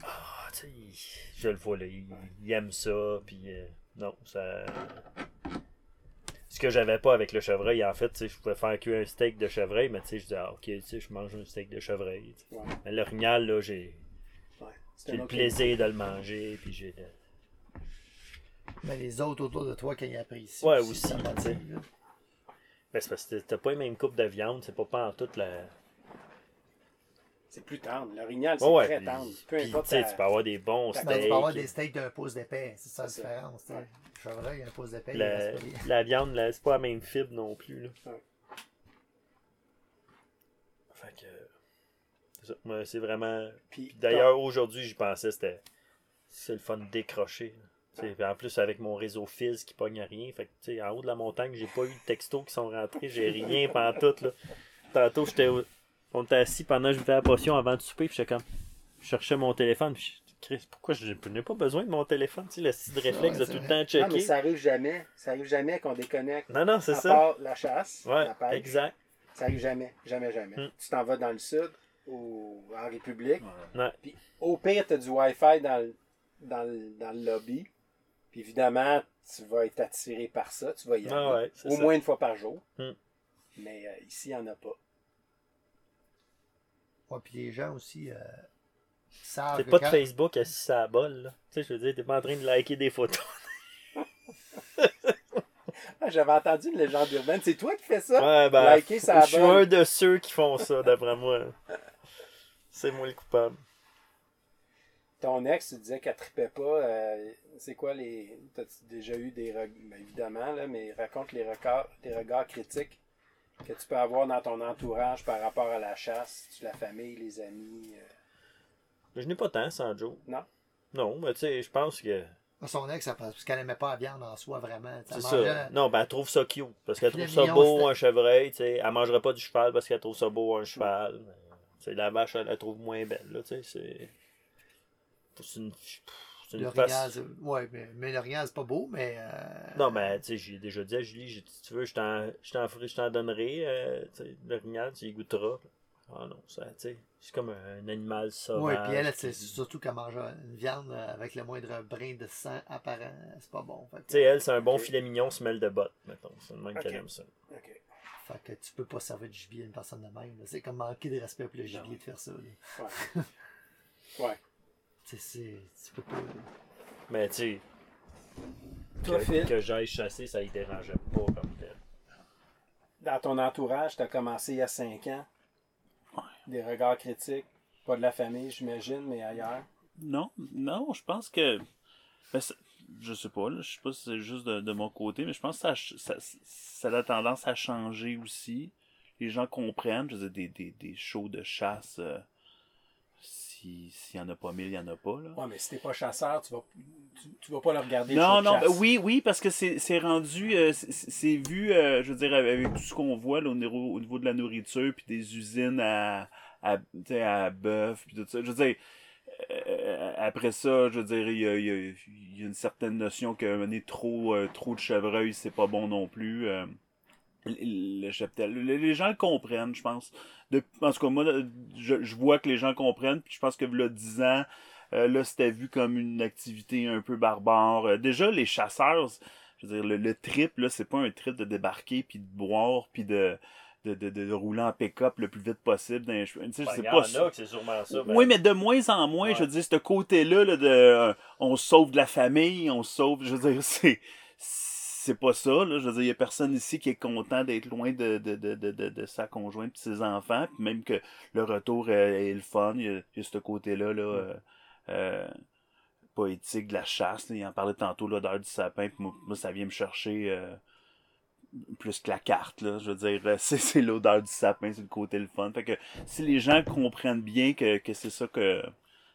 Ah, tu sais, je le vois, là, ils, ils aiment ça, puis euh, non, ça... Ce que j'avais pas avec le chevreuil, en fait, tu sais, je pouvais faire cuire un steak de chevreuil, mais tu sais, je disais, ah, ok, tu sais, je mange un steak de chevreuil. Ouais. Mais l'orignal, là, j'ai j'ai le plaisir de le manger, puis j'ai... mais les autres autour de toi qui apprécient. Ouais, aussi, ça. Ben, c'est parce que t'as pas les mêmes coupes de viande, c'est pas pas en toute la... C'est plus tendre. L'orignal, c'est Ouais, très puis- tendre. Peu puis, importe. tu sais, ta- tu peux avoir des bons Ben, Ben, steaks. tu peux avoir des steaks d'un pouce d'épais. C'est ça la différence. Ouais. Chevreuil, un pouce d'épais. il La, la viande, là, c'est pas la même fibre non plus. Là. Ouais. Fait que. c'est ça. Moi, c'est vraiment. Puis d'ailleurs, aujourd'hui, j'y pensais, c'était. C'est le fun de décrocher. là. Puis En plus, avec mon réseau Fizz qui pogne rien. Fait que, en haut de la montagne, j'ai pas eu de textos qui sont rentrés. J'ai rien <laughs> pantoute, là. Tantôt, j'étais. au- On était assis pendant que je faisais la potion avant de souper. Puis j'étais comme. Je cherchais mon téléphone. Puis je- Chris, pourquoi je n'ai pas besoin de mon téléphone? Tu sais, le de réflexe de tout le temps Non, mais checker. ça arrive jamais. Ça arrive jamais qu'on déconnecte. Non, non, c'est ça. part la chasse, Ouais, la pêche. exact. Ça arrive jamais. Jamais, jamais. Hmm. Tu t'en vas dans le sud ou en République. Ouais. Puis au pire, tu as du Wi-Fi dans le, dans le, dans le lobby. Puis évidemment, tu vas être attiré par ça. Tu vas y aller. Ah ouais, c'est Au ça. moins une fois par jour. Hmm. Mais euh, ici, il n'y en a pas. Ouais, puis les gens aussi euh, savent. T'es pas de quand- Facebook assis à la bol, là. Tu sais, je veux dire, t'es pas en train de liker des photos. <laughs> Ah, J'avais entendu une légende urbaine. C'est toi qui fais ça? Ouais, ben, Liker sa je suis un de ceux qui font ça, d'après moi. <laughs> C'est moi le coupable. Ton ex, tu disais qu'elle tripait pas. euh, c'est quoi les. T'as-tu déjà eu des. reg- ben, évidemment, là, mais raconte les regards, les regards critiques que tu peux avoir dans ton entourage par rapport à la chasse, la famille, les amis. euh. Je n'ai pas tant, sans Joe. Non? Non, mais tu sais, je pense que. Son ex, ça parce qu'elle aimait pas la viande en soi, vraiment. C'est ça. mangeait- Non, ben elle trouve ça cute. Parce qu'elle trouve ça beau, c'était- un chevreuil, tu sais. Elle mangerait pas du cheval parce qu'elle trouve ça beau, un cheval. Sais, la vache, elle la trouve moins belle, là, tu sais. C'est. C'est une. C'est Le une face. c'est- ouais, mais, mais le c'est pas beau, mais. euh, Non, mais tu sais, j'ai déjà dit à Julie, j'ai dit, si tu veux, je t'en, je t'en, je t'en donnerai. euh, tu sais, le rignal, tu y goûteras. Ah non, ça, tu sais, c'est comme un animal sauvage. Ouais, puis elle, c'est surtout qu'elle mange une viande euh, avec le moindre brin de sang apparent. C'est pas bon. Tu sais, elle, c'est un bon filet mignon, semelle de botte, mettons. C'est le même qu'elle aime ça. Ok. fait que tu peux pas servir du gibier à une personne de même. là. C'est comme manquer de respect pour le gibier de faire ça. là. Ouais. ouais. C'est- tu peux pas. Mais tu sais, Toi, que, que j'aille chasser, ça y dérangeait pas comme tel. dans ton entourage, tu as commencé il y a 5 ans. Des regards critiques. Pas de la famille, j'imagine, mais ailleurs. Non, non, je pense que. ben, je sais pas, là, je sais pas si c'est juste de, de mon côté, mais je pense que ça, ça, ça a tendance à changer aussi. Les gens comprennent, je veux dire, des, des, des shows de chasse, euh, si- s'il y en a pas mille, il y en a pas, là. Ouais, mais si t'es pas chasseur, tu vas, tu, tu vas pas le regarder. Non, non, ben oui, oui, parce que c'est c'est rendu, euh, c'est- vu, euh, je veux dire, avec tout ce qu'on voit là, au, niveau, au niveau de la nourriture, puis des usines à, à, à bœuf, puis tout ça. Je veux dire, euh, après ça, je veux dire, il y a, y a- il y a une certaine notion que mener trop, trop de chevreuil, c'est pas bon non plus. Le le cheptel. Les gens le comprennent, je pense. De, en tout cas, moi, je, je vois que les gens comprennent, puis je pense que là, 10 ans, euh, là, c'était vu comme une activité un peu barbare. Euh, déjà, les chasseurs, je veux dire, le, le trip, là, c'est pas un trip de débarquer, puis de boire, puis de, de, de, de rouler en pick-up le plus vite possible. Dans les cheveux. Tu sais, Ben, c'est pas en c'est sûrement ça. ben, Oui, mais de moins en moins, Ouais. je veux dire, ce côté-là, là, de euh, on sauve de la famille, on sauve, je veux dire, <laughs> c'est c'est pas ça, là. Je veux dire, il y a personne ici qui est content d'être loin de, de, de, de, de, de sa conjointe et de ses enfants, puis même que le retour euh, est le fun, il y a, il y a ce côté-là, là, euh, euh, poétique de la chasse, là. il en parlait tantôt, l'odeur du sapin, puis moi, moi, ça vient me chercher euh, plus que la carte, là. Je veux dire, <laughs> c'est, c'est l'odeur du sapin, c'est le côté le fun. Fait que si les gens comprennent bien que, que c'est ça que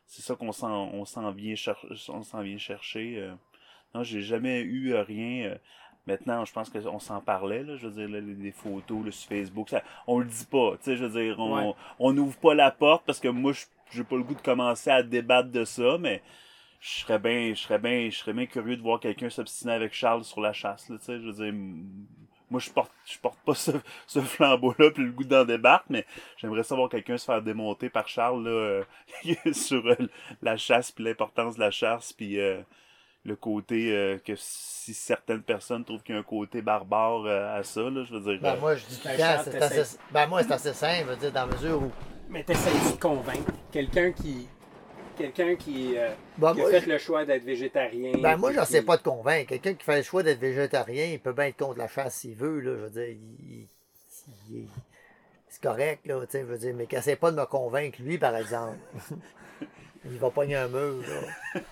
c'est ça qu'on s'en on s'en vient chercher on s'en vient chercher non j'ai jamais eu euh, rien euh, maintenant je pense qu'on s'en parlait là, je veux dire là, les, photos là, sur Facebook ça, on le dit pas tu sais je veux dire on Ouais. n'ouvre pas la porte parce que moi je- j'ai pas le goût de commencer à débattre de ça mais je serais bien je serais bien je serais bien curieux de voir quelqu'un s'obstiner avec Charles sur la chasse là, tu sais je veux dire moi je porte je porte pas <laughs> ce, ce flambeau là puis le goût d'en débattre mais j'aimerais savoir quelqu'un se faire démonter par Charles là, euh, <laughs> sur euh, la chasse puis l'importance de la chasse puis euh, le côté euh, que si certaines personnes trouvent qu'il y a un côté barbare euh, à ça là je veux dire Ben, euh, moi, je dis tout Ben, le temps, Charles, c'est assez, ben, moi, c'est assez simple, je veux dire, dans la mesure où. Mais t'essayes de convaincre. Quelqu'un qui. Quelqu'un qui, euh, Ben, qui a moi, fait je- le choix d'être végétarien. Ben, moi, j'en qui- sais pas de convaincre. Quelqu'un qui fait le choix d'être végétarien, il peut bien être contre la chasse s'il veut, là. Je veux dire, il- il- il- c'est correct, là, tu sais, je veux dire, mais qu'il essaie pas de me convaincre, lui, par exemple. <laughs> il va pogner un mur, là. <laughs>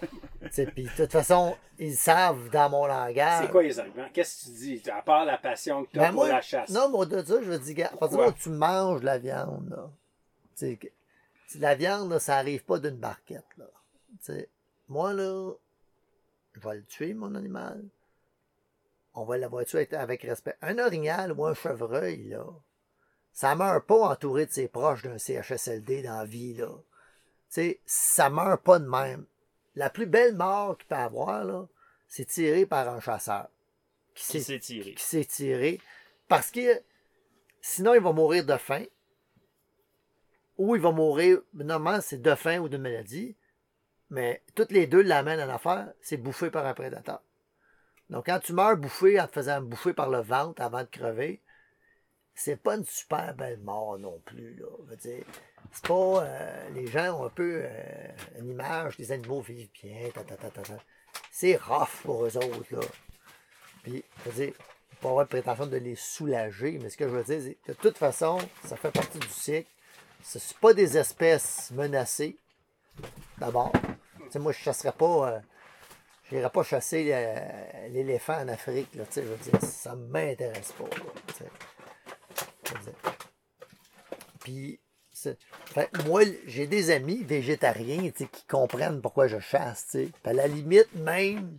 Puis de toute façon, ils savent dans mon langage. C'est quoi les arguments? Qu'est-ce que tu dis? À part la passion que tu as Ben, pour moi, la chasse. Non, mais au-delà de ça, je veux dire, à partir tu manges de la viande, là, la viande, là, ça arrive pas d'une barquette, là. Moi, là, je vais le tuer, mon animal. On va l'avoir tué avec, avec respect. Un orignal ou un chevreuil, là, ça meurt pas entouré de ses proches d'un CHSLD dans la vie, là. Tu sais, ça meurt pas de même. La plus belle mort qu'il peut avoir, là, c'est tiré par un chasseur. qui s'est- s'est tiré. qui s'est tiré parce que sinon il va mourir de faim ou il va mourir normalement c'est de faim ou d'une maladie mais toutes les deux l'amènent à l'affaire c'est bouffé par un prédateur donc quand tu meurs bouffé en te faisant bouffer par le ventre avant de crever c'est pas une super belle mort non plus là Je c'est pas euh, les gens ont un peu euh, une image des animaux vivent bien c'est rough pour eux autres là puis, je veux dire, pas avoir de prétention de les soulager, mais ce que je veux dire, c'est que de toute façon, ça fait partie du cycle. Ce ne sont pas des espèces menacées, d'abord. Moi, je chasserais pas. euh, J'irais pas chasser l'éléphant en Afrique, là, je veux dire, ça m'intéresse pas, tu sais. Je veux dire. Puis, fait moi, j'ai des amis végétariens, qui comprennent pourquoi je chasse, à la limite, même,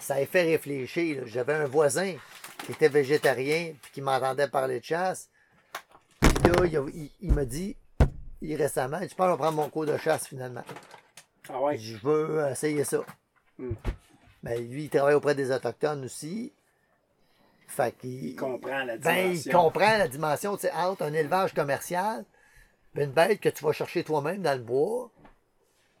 ça a fait réfléchir. J'avais un voisin qui était végétarien, puis qui m'entendait parler de chasse. Puis là, il, a- il- il m'a dit, il récemment, je pense prendre mon cours de chasse, finalement. Ah ouais? Je veux essayer ça. Hmm. Ben, lui, il travaille auprès des Autochtones aussi. Fait qu'il Il comprend la ben, il dimension. comprend la dimension tu sais, entre un élevage commercial et une bête que tu vas chercher toi-même dans le bois.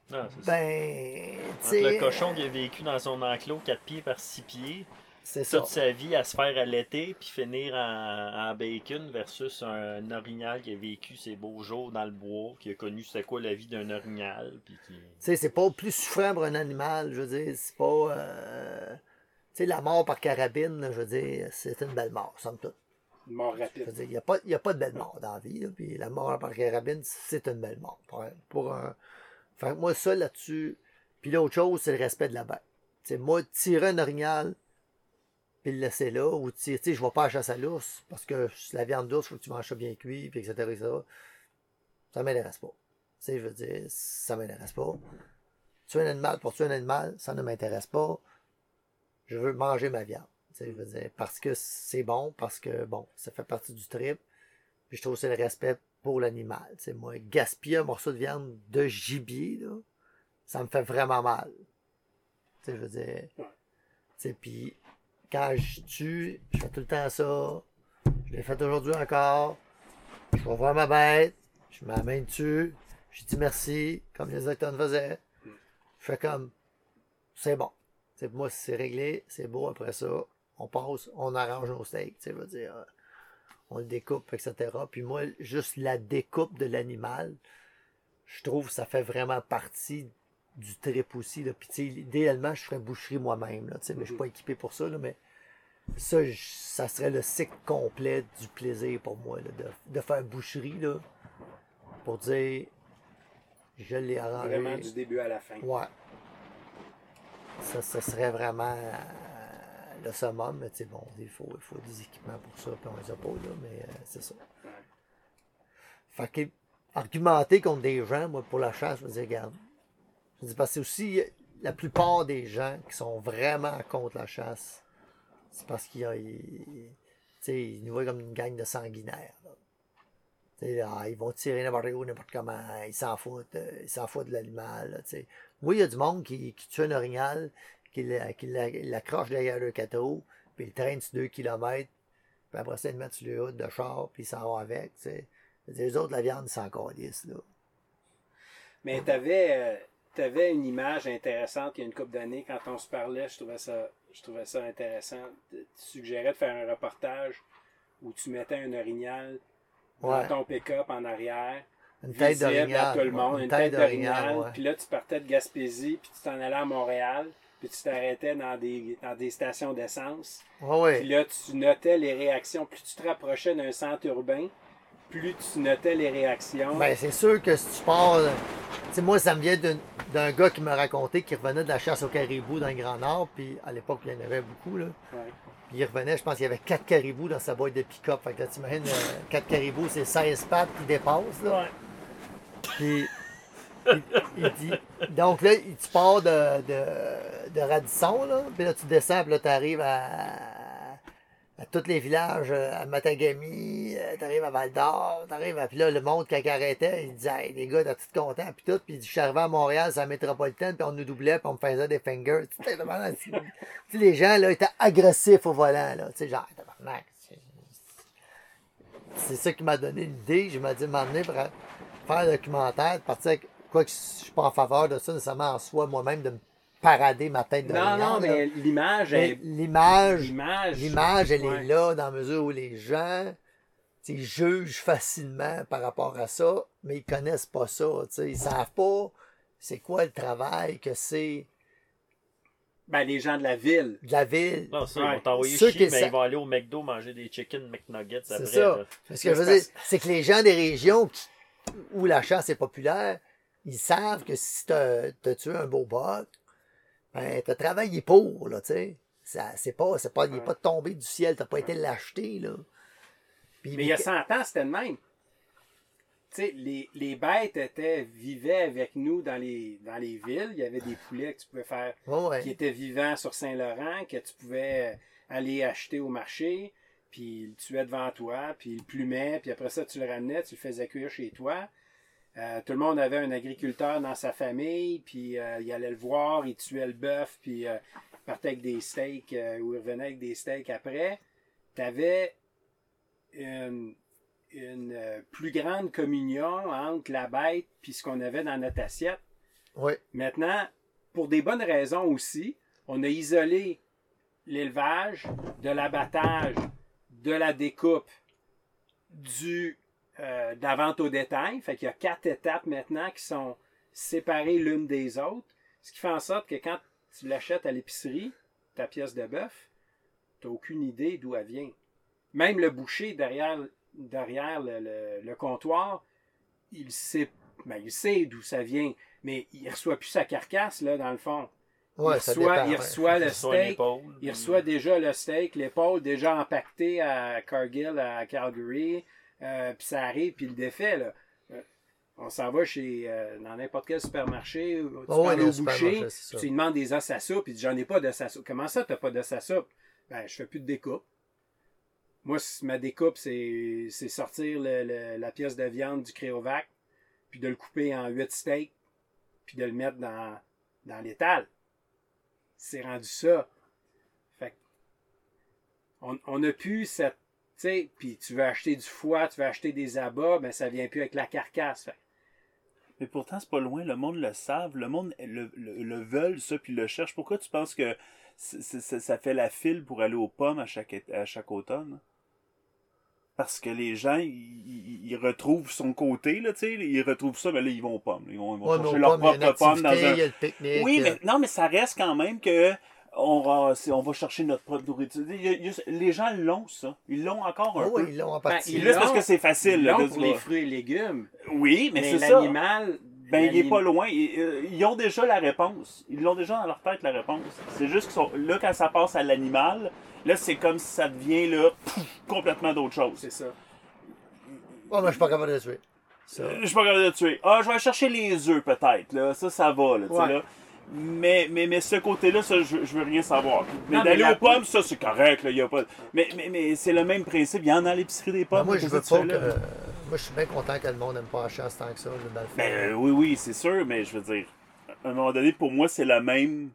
C'est ça. Ben, Entre sais. le cochon qui a vécu dans son enclos 4 pieds par 6 pieds, C'est ça. toute sa vie à se faire allaiter puis finir en, en bacon versus un orignal qui a vécu ses beaux jours dans le bois, qui a connu c'est quoi la vie d'un orignal. Puis qui... Tu sais, c'est pas plus souffrant pour un animal. Je veux dire, c'est pas. euh, sais, la mort par carabine, là, je veux dire, c'est une belle mort, somme toute. Une mort rapide. il n'y a, pas- y a pas de belle mort dans la vie. là, Puis la mort par carabine, c'est une belle mort. Pour, pour un... Fait moi, ça là-dessus. Puis l'autre chose, c'est le respect de la bête. Sais, moi, tirer un orignal, puis le laisser là, ou tu sais, je vais pas à la chasse à l'ours, parce que la viande d'ours, il faut que tu manges ça bien cuit, puis etc., etc. Ça m'intéresse pas. Tu sais, je veux dire, ça m'intéresse pas. Tuer un animal pour tuer un animal, ça ne m'intéresse pas. Je veux manger ma viande. Tu sais, je veux dire, parce que c'est bon, parce que, bon, ça fait partie du trip. Puis je trouve que c'est le respect pour l'animal. Moi, gaspiller un morceau de viande de gibier, là, ça me fait vraiment mal. Tu sais, je veux dire. Ouais. Tu sais, puis quand je tue, je fais tout le temps ça. Je l'ai fait aujourd'hui encore. Je vais voir ma bête. Je main dessus. Je dis merci, comme les Autochtones faisaient. Je fais comme, c'est bon. Moi, c'est réglé, c'est beau. Après ça, on passe, on arrange nos steaks. Tu veux dire, euh, on le découpe, etc. Puis moi, juste la découpe de l'animal, je trouve que ça fait vraiment partie du trip aussi. Là. Puis, tu sais, idéalement, je ferais boucherie moi-même. Là, tu sais, mais je suis pas équipé pour ça. Là, mais ça, je- ça serait le cycle complet du plaisir pour moi, là, de, de faire boucherie, là, pour dire, je l'ai arrangé. Vraiment du début à la fin. Ouais. Ça, serait vraiment euh, le summum, mais bon, il faut, il faut des équipements pour ça, puis on les a pas, là, mais euh, c'est ça. Fait que, argumenter contre des gens, moi, pour la chasse, je me dis, regarde, je dis, parce que c'est aussi, la plupart des gens qui sont vraiment contre la chasse, c'est parce qu'ils ils, nous voient comme une gang de sanguinaires. Ah, ils vont tirer n'importe où, n'importe comment, ils s'en foutent, euh, ils s'en foutent de l'animal. Oui, il y a du monde qui, qui tue un orignal, qui l'a- qui l'a- l'accroche derrière le cateau, puis il traîne sur deux kilomètres, puis après ça, il le met sur le hood de char, puis il s'en va avec. tu sais. Les autres, la viande, ils s'en calissent, là. Mais t'avais euh, avais une image intéressante il y a une couple d'années quand on se parlait, je trouvais ça je trouvais ça intéressant. Tu suggérais de faire un reportage où tu mettais un orignal Ouais. dans ton pick-up en arrière, Une tête d'orignal. tout le monde, une tête d'orignal, ouais. puis là tu partais de Gaspésie, puis tu t'en allais à Montréal, puis tu t'arrêtais dans des, dans des stations d'essence. Ouais. Puis là, tu notais les réactions. Plus tu te rapprochais d'un centre urbain, plus tu notais les réactions. Ben, c'est sûr que si tu pars. euh, Tu sais, moi, ça me vient d'un- gars qui m'a raconté qu'il revenait de la chasse au caribou dans le Grand Nord, puis à l'époque, il y en avait beaucoup, là. Ouais. Il revenait, je pense qu'il y avait quatre caribous dans sa boîte de pick-up. Fait que là, t'imagines, euh, quatre caribous, c'est 16 pattes qui dépassent, là. Puis, il, il dit, donc là, tu pars de, de, de Radisson, là, puis là, tu descends, puis là, tu arrives à, à tous les villages, euh, à Matagami, tu arrives à Val d'Or, tu arrives à. Puis là, le monde, quand il arrêtait, il disait, hey, les gars, t'es tout content, puis tout. Puis il dit, je suis arrivé à Montréal, c'est la métropolitaine, puis on nous doublait, puis on me faisait des fingers. Tu sais, <laughs> les gens, là, étaient agressifs au volant, là. Tu sais, genre, tabarnak. c'est- ça qui m'a donné l'idée. Je m'ai dit, m'emmener pour faire un documentaire, de partir avec- quoi que je suis pas en faveur de ça nécessairement en soi, moi-même, de me parader ma tête de Non, non, là. mais l'image est. l'image, L'image. elle Ouais. est là dans la mesure où les gens tu sais, jugent facilement par rapport à ça, mais ils connaissent pas ça. tu sais. Ils savent pas c'est quoi le travail que c'est Ben, les gens de la ville. de la ville. Non, ça, Ouais. ils vont t'envoyer chier, mais sa- ils vont aller au McDo manger des chicken McNuggets C'est après. ça. là. Parce que je veux C'est dire, c'est que les gens des régions qui- où la chasse est populaire, ils savent que si t'as as tué un beau buck, ben, t'as travaillé pour, là, tu sais. Ça, c'est pas, c'est pas, il est Ouais. pas tombé du ciel, t'as pas été l'acheter, là. Puis, Mais il y a 100 ans, c'était le même. Tu sais, les, les bêtes étaient, vivaient avec nous dans les, dans les villes. Il y avait des poulets que tu pouvais faire, ouais. qui étaient vivants sur Saint-Laurent, que tu pouvais aller acheter au marché, puis le tuait devant toi, puis il le plumait, puis après ça, tu le ramenais, tu le faisais cuire chez toi. Euh, tout le monde avait un agriculteur dans sa famille, puis euh, il allait le voir, il tuait le bœuf, puis euh, il partait avec des steaks, ou il revenait avec des steaks après. Tu avais une, une plus grande communion entre la bête puis ce qu'on avait dans notre assiette. Ouais. Maintenant, pour des bonnes raisons aussi, on a isolé l'élevage de l'abattage, de la découpe, du, euh, de la vente au détail. Fait qu'il y a quatre étapes maintenant qui sont séparées l'une des autres. Ce qui fait en sorte que quand tu l'achètes à l'épicerie, ta pièce de bœuf, tu n'as aucune idée d'où elle vient. Même le boucher derrière, derrière le, le- le comptoir, il sait, ben, il sait d'où ça vient, mais il reçoit plus sa carcasse, là, dans le fond. Ouais, il reçoit, dépend, il le Soit steak, il puis- reçoit déjà le steak, l'épaule déjà empaquetée à Cargill, à Calgary, euh, puis ça arrive, puis le défait, là. Euh, on s'en va chez, euh, dans n'importe quel supermarché, tu Oh, ouais, au boucher, tu lui demandes des os à soupe, il dit j'en ai pas d'os à soupe. Comment ça, t'as pas d'os à soupe? Ben, je fais plus de découpe. Moi, ma découpe, c'est sortir le- le- la pièce de viande du créovac, puis de le couper en huit steaks, puis de le mettre dans, dans l'étal. C'est rendu ça. Fait on, on a pu cette. Tu sais, puis tu veux acheter du foie, tu veux acheter des abats, ben ça vient plus avec la carcasse. Fait Mais pourtant, c'est pas loin. Le monde le savent. Le monde le, le, le veulent, ça, puis le cherche. Pourquoi tu penses que ça fait la file pour aller aux pommes à chaque, à chaque automne? Parce que les gens, ils, retrouvent son côté, là, tu sais. Ils retrouvent ça, mais là, ils vont aux pommes. Ils vont, ils vont Ouais, chercher mais leurs pommes, pommes dans un. il y a le pique-nique. Oui, euh, mais non, mais ça reste quand même que on, c'est- on va chercher notre propre nourriture. Il y a- il y a- les gens l'ont, ça. Ils l'ont encore un oh, oui, peu. ils l'ont en Ben, partie. ils Là, c'est parce que c'est facile. là, non, de pour les fruits et légumes. Oui, mais, Mais, c'est ça. l'animal. Ben, il est pas loin. Ils, euh, ils ont déjà la réponse. Ils l'ont déjà dans leur tête, la réponse. C'est juste sont. Là, quand ça passe à l'animal, là, c'est comme si ça devient, là, pff, complètement d'autre chose. C'est ça. Oh, mais je suis pas capable de le tuer. Ça. Je suis pas capable de tuer. Ah, je vais chercher les œufs, peut-être, là. Ça, ça va, là, tu sais, Ouais. là. Mais, mais, mais ce côté-là, ça, je, je veux rien savoir. Mais d'aller aux pommes, ça, c'est correct, là. Y a pas... Mais, mais, mais c'est le même principe. Il y en a à l'épicerie des Ben, pommes. moi, je veux pas fais que. là? euh, moi, je suis bien content que le monde n'aime pas la chasse tant que ça, dans le. Ben euh, oui, oui, c'est sûr, mais je veux dire, à un moment donné, pour moi, c'est la même.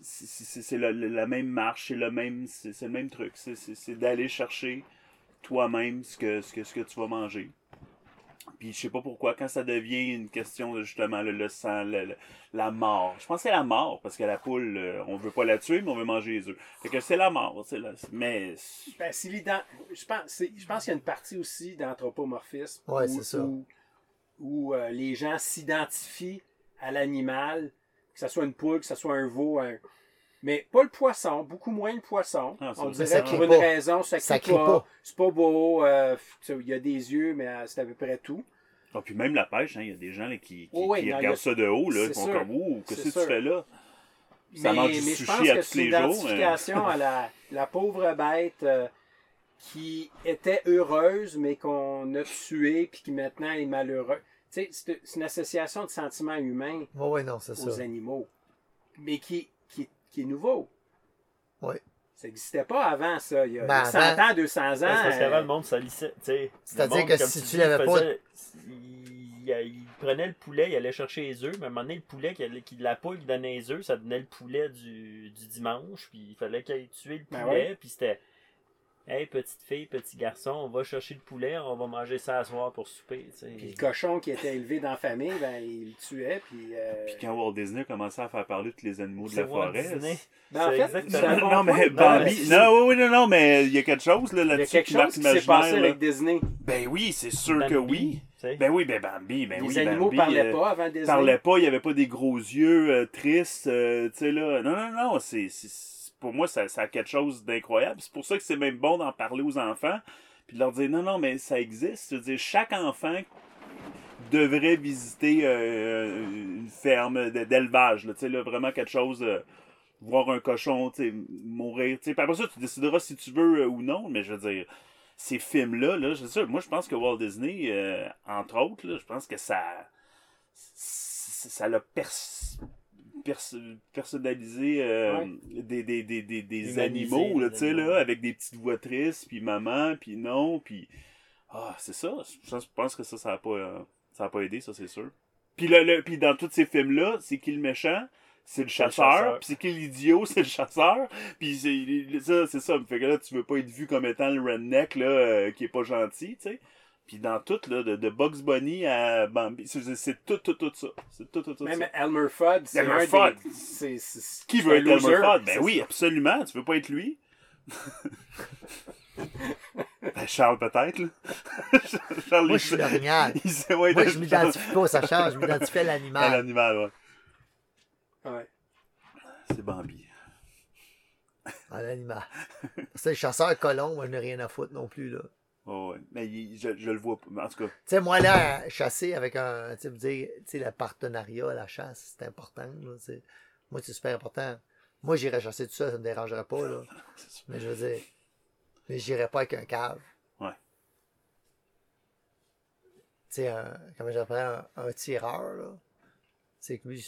c'est- C'est c'est la, la- la même marche, c'est le même, c'est c'est le même truc. C'est- C'est c'est d'aller chercher toi-même ce que, ce, que, ce que tu vas manger. Puis je sais pas pourquoi, quand ça devient une question de justement le, le sang, le- le- la mort. Je pense que c'est la mort, parce que la poule, euh, on veut pas la tuer, mais on veut manger les œufs. Fait que c'est la mort, c'est là. Mais. Ben, l'ident- je pense, c'est- je pense qu'il y a une partie aussi d'anthropomorphisme. Ouais, où- c'est ça. Où, où, euh, les gens s'identifient à l'animal, que ce soit une poule, que ce soit un veau, un... mais pas le poisson, beaucoup moins le poisson. Ah, On dirait pour une pas. raison, ça Ça crie pas, pas. c'est pas beau, euh, il y a des yeux, mais euh, c'est à peu près tout. Ah, puis même la pêche, hein, il y a des gens là, qui, qui, Oh, oui, qui non, il y regardent a- ça de haut, là, qui sont sûr. comme Ouh, qu'est-ce que C'est tu fais là? Ça mais, mange du mais je sushi pense à que tous c'est les jours, identification à la, la pauvre bête euh, qui était heureuse, mais qu'on a tuée, puis qui maintenant est malheureuse. Tu sais, c'est une association de sentiments humains non, aux ça. animaux, mais qui, qui, est nouveau. Ouais. Ça n'existait pas avant, ça. Il y a Ben, 100 avant- ans, 200 ans. C'est parce qu'avant, euh, le monde salissait. C'est-à-dire que si tu l'avais pas- Il, il prenait le poulet, il allait chercher les œufs, mais à un moment donné, le poulet, qui, allait- qui- la poule qui donnait les œufs, ça donnait le poulet du, du dimanche, puis il fallait qu'il tuer le Ben poulet, puis c'était Hey, petite fille, petit garçon, on va chercher le poulet, on va manger ça à soir pour souper. tu sais. Puis le cochon qui était élevé dans la famille, ben, il le tuait. Puis, euh, Puis quand Walt Disney commençait à faire parler tous les animaux de la Walt forêt. Disney. ben, en fait, exactement- non, mais. Bambi. Non, oui, oui, non, non, mais il y a quelque chose là, Il y a là-dessus quelque qui marque chose qui s'est l'imaginaire, passé là. avec Disney. Ben oui, c'est sûr Bambi, que oui. Ben oui, ben Bambi, ben les oui. animaux Bambi, parlaient euh, pas avant Disney. parlait pas, il n'y avait pas des gros yeux euh, tristes, euh, tu sais là. Non, non, non, c'est- pour moi, ça, a quelque chose d'incroyable. C'est pour ça que c'est même bon d'en parler aux enfants, puis de leur dire non, non, mais ça existe. Je veux dire, chaque enfant devrais visiter euh, une ferme d'élevage, là, là, vraiment quelque chose, euh, voir un cochon, mourir, tu sais. Puis après ça, tu décideras si tu veux euh, ou non, mais je veux dire, ces films-là, là, c'est sûr, moi, je pense que Walt Disney, entre autres, là, je pense que ça, ça l'a pers- pers- personnalisé euh, Ouais. des, des, des, des, des animaux, là, les tu sais, animaux. là, avec des petites voix tristes, puis maman, puis non, puis... Ah, c'est ça. Je pense- que ça, ça a pas, euh, ça a pas aidé, ça, c'est sûr. Puis, le, le- puis dans tous ces films-là, c'est qui le méchant? C'est le chasseur. Puis c'est qui l'idiot? <laughs> C'est le chasseur. Puis c'est ça, c'est ça. Fait que là, tu veux pas être vu comme étant le redneck, là, euh, qui est pas gentil, tu sais. Puis dans tout, là, de, de Bugs Bunny à Bambi, c'est- tout, tout, tout ça. C'est tout, tout, tout Même ça. Elmer Fudd, c'est Elmer un Fudd. des... c'est- c'est- Qui veut être Elmer Fudd? Ben oui, ça. absolument. Tu veux pas être lui? <laughs> ben Charles, peut-être, là. <laughs> Charles, Moi, je suis l'orignal. <laughs> il sait, ouais, Moi, je m'identifie pas au Sacha, je m'identifie à à l'animal. l'animal, ouais. Ouais. C'est Bambi. À l'animal. C'est le chasseur colon, moi, je n'ai rien à foutre non plus, là. Oh, ouais. Mais il- je, je le vois pas. En tout cas, Tu sais, moi, là, chasser avec un. Tu sais, vous dire, tu sais, le partenariat, la chasse, c'est important. Là, moi, c'est super important. Moi, j'irais chasser tout ça, ça me dérangerait pas. Là. <laughs> Mais je veux dire, mais j'irais pas avec un cave. Ouais. Tu sais, un, comment j'appelle un, un tireur, là. C'est que lui,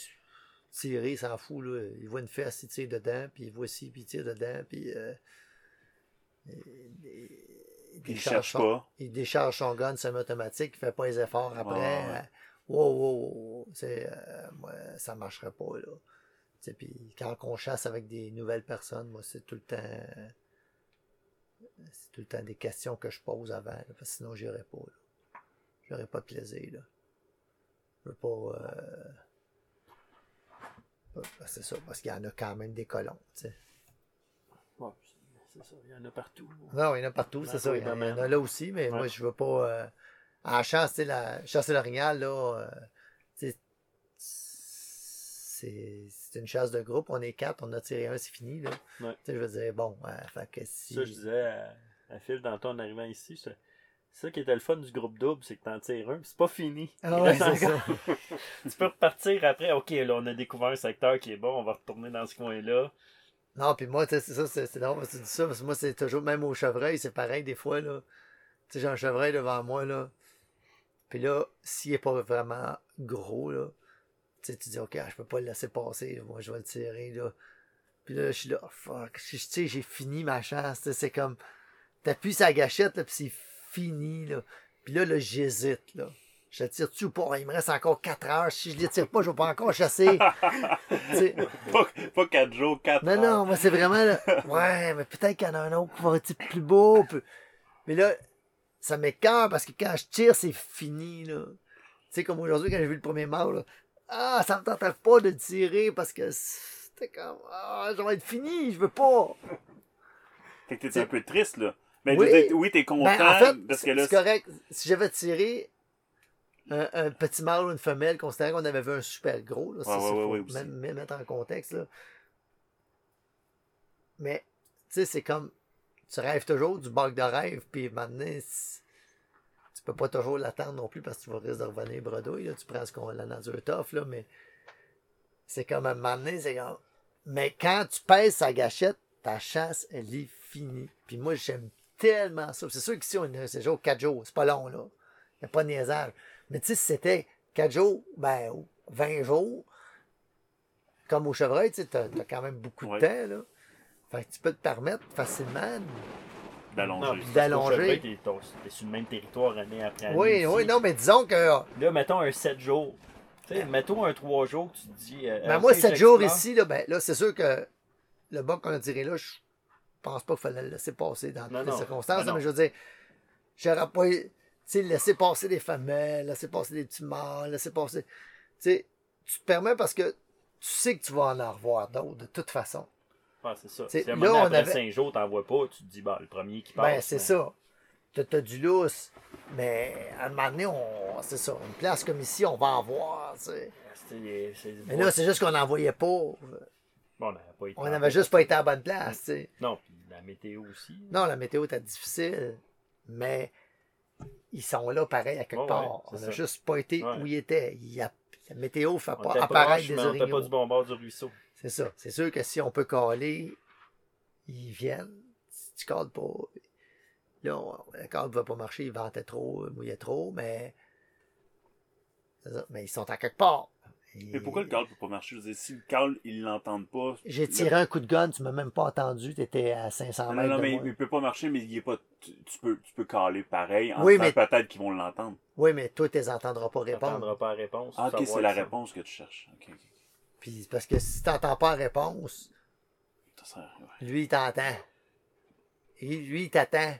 tirer, il s'en fout, là. Il voit une fesse, il tire dedans, puis il voit ci, puis il tire dedans, puis. euh, il cherche son- pas. il décharge son gun semi-automatique, il fait pas les efforts après. Ouais, ouais. euh, Wow, wow, wow. C'est, euh, moi, ça marcherait pas, là. Puis quand on chasse avec des nouvelles personnes, moi, c'est tout le temps. C'est tout le temps des questions que je pose avant, là, parce que sinon, j'irais pas, là. J'aurais pas de plaisir, là. Je veux pas. euh, C'est ça, parce qu'il y en a quand même des colons, tu sais. Ouais, c'est ça, il y en a partout. Non, il y en a partout, c'est ça. Il y, en, a là aussi, mais moi, je veux pas. euh, en chasse, tu sais, la chasse de l'orignal, là, euh, c'est c'est une chasse de groupe. On est quatre, on a tiré un, c'est fini, là. Ouais. Tu sais, je veux dire, bon, euh, fait que si. Ça, je disais à, à Phil dans en arrivant ici, c'est ça qui était le fun du groupe double, c'est que t'en tires un, c'est pas fini. Ah ouais, encore- ça. <laughs> tu peux repartir après, ok, là, on a découvert un secteur qui est bon, on va retourner dans ce coin-là. Non, puis moi, c'est ça, c'est drôle que tu dis ça, parce que moi, c'est toujours, même au chevreuil, c'est pareil des fois, là. Tu sais, j'ai un chevreuil devant moi, là. Puis là, s'il est pas vraiment gros, là, tu sais, tu dis, OK, je peux pas le laisser passer, moi, je vais le tirer, là. Puis là, je suis là, oh, fuck, tu sais, j'ai fini ma chance, c'est comme, t'appuies la gâchette, là, puis c'est fini, là. Puis là, là, j'hésite, là. Je le tire-tu ou pas? Il me reste encore 4 heures. Si je ne les tire pas, je vais pas encore chasser. <laughs> Tu Pas, pas 4 jours, 4 non, non, moi, c'est vraiment. Là, ouais, mais peut-être qu'il y en a un autre qui va être plus beau. puis- Mais là, ça m'écœure parce que quand je tire, c'est fini. là. Tu sais, comme aujourd'hui, quand j'ai vu le premier mâle, là, ah, ça me tentait pas de tirer parce que c'était comme. Ah, ça va être fini, je veux pas. Fait que t'es un peu triste, là. Mais Oui. je dire, oui, t'es content, Ben, en fait, parce que c'est là, c'est correct. Si j'avais tiré un, un petit mâle ou une femelle, considérant qu'on avait vu un super gros, là, ça, Ouais, ouais, ouais, même, même mettre en contexte. Là. Mais, tu sais, c'est comme. Tu rêves toujours du bac de rêve, puis maintenant, tu peux pas toujours l'attendre non plus parce que tu vas risquer de revenir bredouille. Là. Tu prends ce qu'on la nature t'offre, là, mais c'est comme un moment donné, c'est comme. Mais quand tu pèses sa gâchette, ta chasse, elle est finie. Puis moi, j'aime tellement ça. C'est sûr qu'ici, on a c'est jours, 4 jours. C'est pas long, là. Il n'y a pas de niaisage. Mais tu sais, si c'était 4 jours, ben, ou 20 jours, comme au chevreuil, tu sais, t'as t'as quand même beaucoup de temps, là. Fait que tu peux te permettre facilement. d'allonger. d'allonger. ton- t'es sur le même territoire année après année. Oui, ici. oui, non, mais disons que. Là, mettons un 7 jours. Tu sais, mettons un 3 jours que tu te dis. euh, Ben moi, 7 jours ici, là, ben, là, c'est sûr que le bas qu'on a tiré là, je pense pas qu'il fallait le laisser passer dans Non, toutes les circonstances. Ben mais je veux dire, j'aurais pas. Tu sais, laisser passer des femelles, laisser passer des petits mâles, laisser passer. Tu sais, tu te permets parce que tu sais que tu vas en revoir d'autres, de toute façon. Ouais, c'est ça. T'sais, Si à un là, moment donné, après avait- 5 jours, t'en vois pas, tu te dis, bah, le premier qui passe. Ben, c'est mais- ça. T'as t'as du lousse. Mais à un moment donné, on, c'est ça. Une place comme ici, on va en voir. tu sais. C'est- c'est- Mais là, c'est juste qu'on n'en voyait pas. Bon, on n'avait en juste pas été à la bonne place. tu sais. Non, puis la météo aussi. Non, la météo était difficile, mais ils sont là pareil à quelque part. ouais, on n'a juste pas été Ouais. où ils étaient. Il a- la météo ne fait pas apparaître des mais on pas orignaux. du bon bord du ruisseau. C'est ça. C'est sûr que si on peut caler, ils viennent. Si tu cales pas, là, on- le câble ne va pas marcher, il ventait trop, il mouillait trop, mais. Mais ils sont à quelque part. Et- Mais pourquoi le câble peut pas marcher? Je veux dire, si le câble, ils l'entendent pas. J'ai le- tiré un coup de gun, tu m'as même pas entendu, tu étais à 500 Non, mètres. non, non, de mais moi. il peut pas marcher, mais il est pas. Tu, tu peux, tu peux caler pareil. En Oui, mais- peut-être qu'ils vont l'entendre. Oui, mais toi, tu les entendras pas Tu répondre. n'entendras pas la réponse. Ah, ok, c'est la ça. réponse que tu cherches. Puis parce que si tu n'entends pas la réponse, Ça sert- ouais. lui, il t'entend. Lui, il t'attend.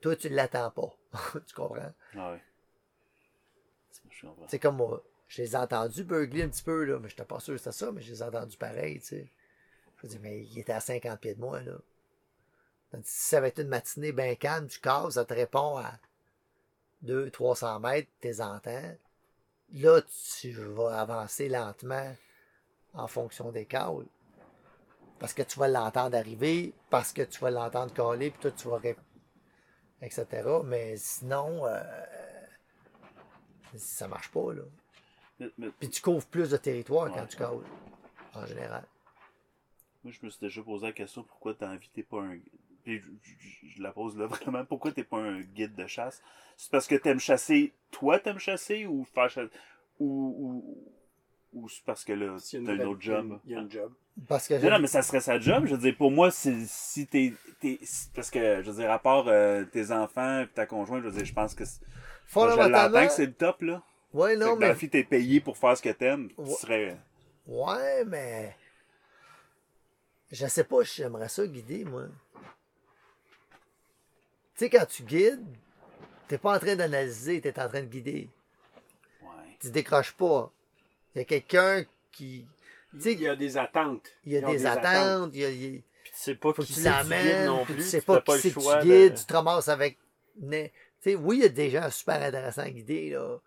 Toi, tu ne l'attends pas. <laughs> tu comprends? Ah, comprends. C'est comme moi. Je les ai entendus beugler un petit peu, là, mais je n'étais pas sûr que c'était ça, mais je les ai entendus pareil, tu sais. Je dis, mais il était à 50 pieds de moi, là. Si ça avait été une matinée bien calme, tu casses, ça te répond à 200-300 mètres, tu les entends. Là, tu vas avancer lentement en fonction des câbles. Parce que tu vas l'entendre arriver, parce que tu vas l'entendre caler, puis toi, tu vas ré- etc. Mais sinon, euh, ça marche pas, là. Puis tu couvres plus de territoire quand Ouais. tu cales, en général. moi, je me suis déjà posé la question pourquoi t'as envie, t'es pas un. Puis je, je- je la pose là <laughs> vraiment. Pourquoi t'es pas un guide de chasse? C'est parce que t'aimes chasser. Toi, t'aimes chasser ou faire chasser. Ou. Ou, ou c'est parce que là, t'as une nouvelle- autre job? Il y a une job. Parce que Non, non, mais ça serait sa job. Je veux dire, pour moi, c'est- si t'es. t'es- si- parce que, je veux dire, à part euh, tes enfants et ta conjointe, je veux dire, je pense que. c'est- Je l'entends fondamentalement, que c'est le top, là. Ouais, non, que dans mais, la vie, t'es payé pour faire ce que t'aimes. Tu Ouais. serais. ouais, mais, je sais pas, j'aimerais ça guider, moi. Tu sais, quand tu guides, t'es pas en train d'analyser, t'es en train de guider. Ouais. Tu décroches pas. Il y a quelqu'un qui, Il y a des attentes. il y a des attentes, il y a, il Puis tu sais pas faut qui tu c'est non puis plus. tu sais pas fais qui c'est tu de- guides, tu te ramasses avec... Tu sais, oui, il y a des gens super intéressants à guider, là.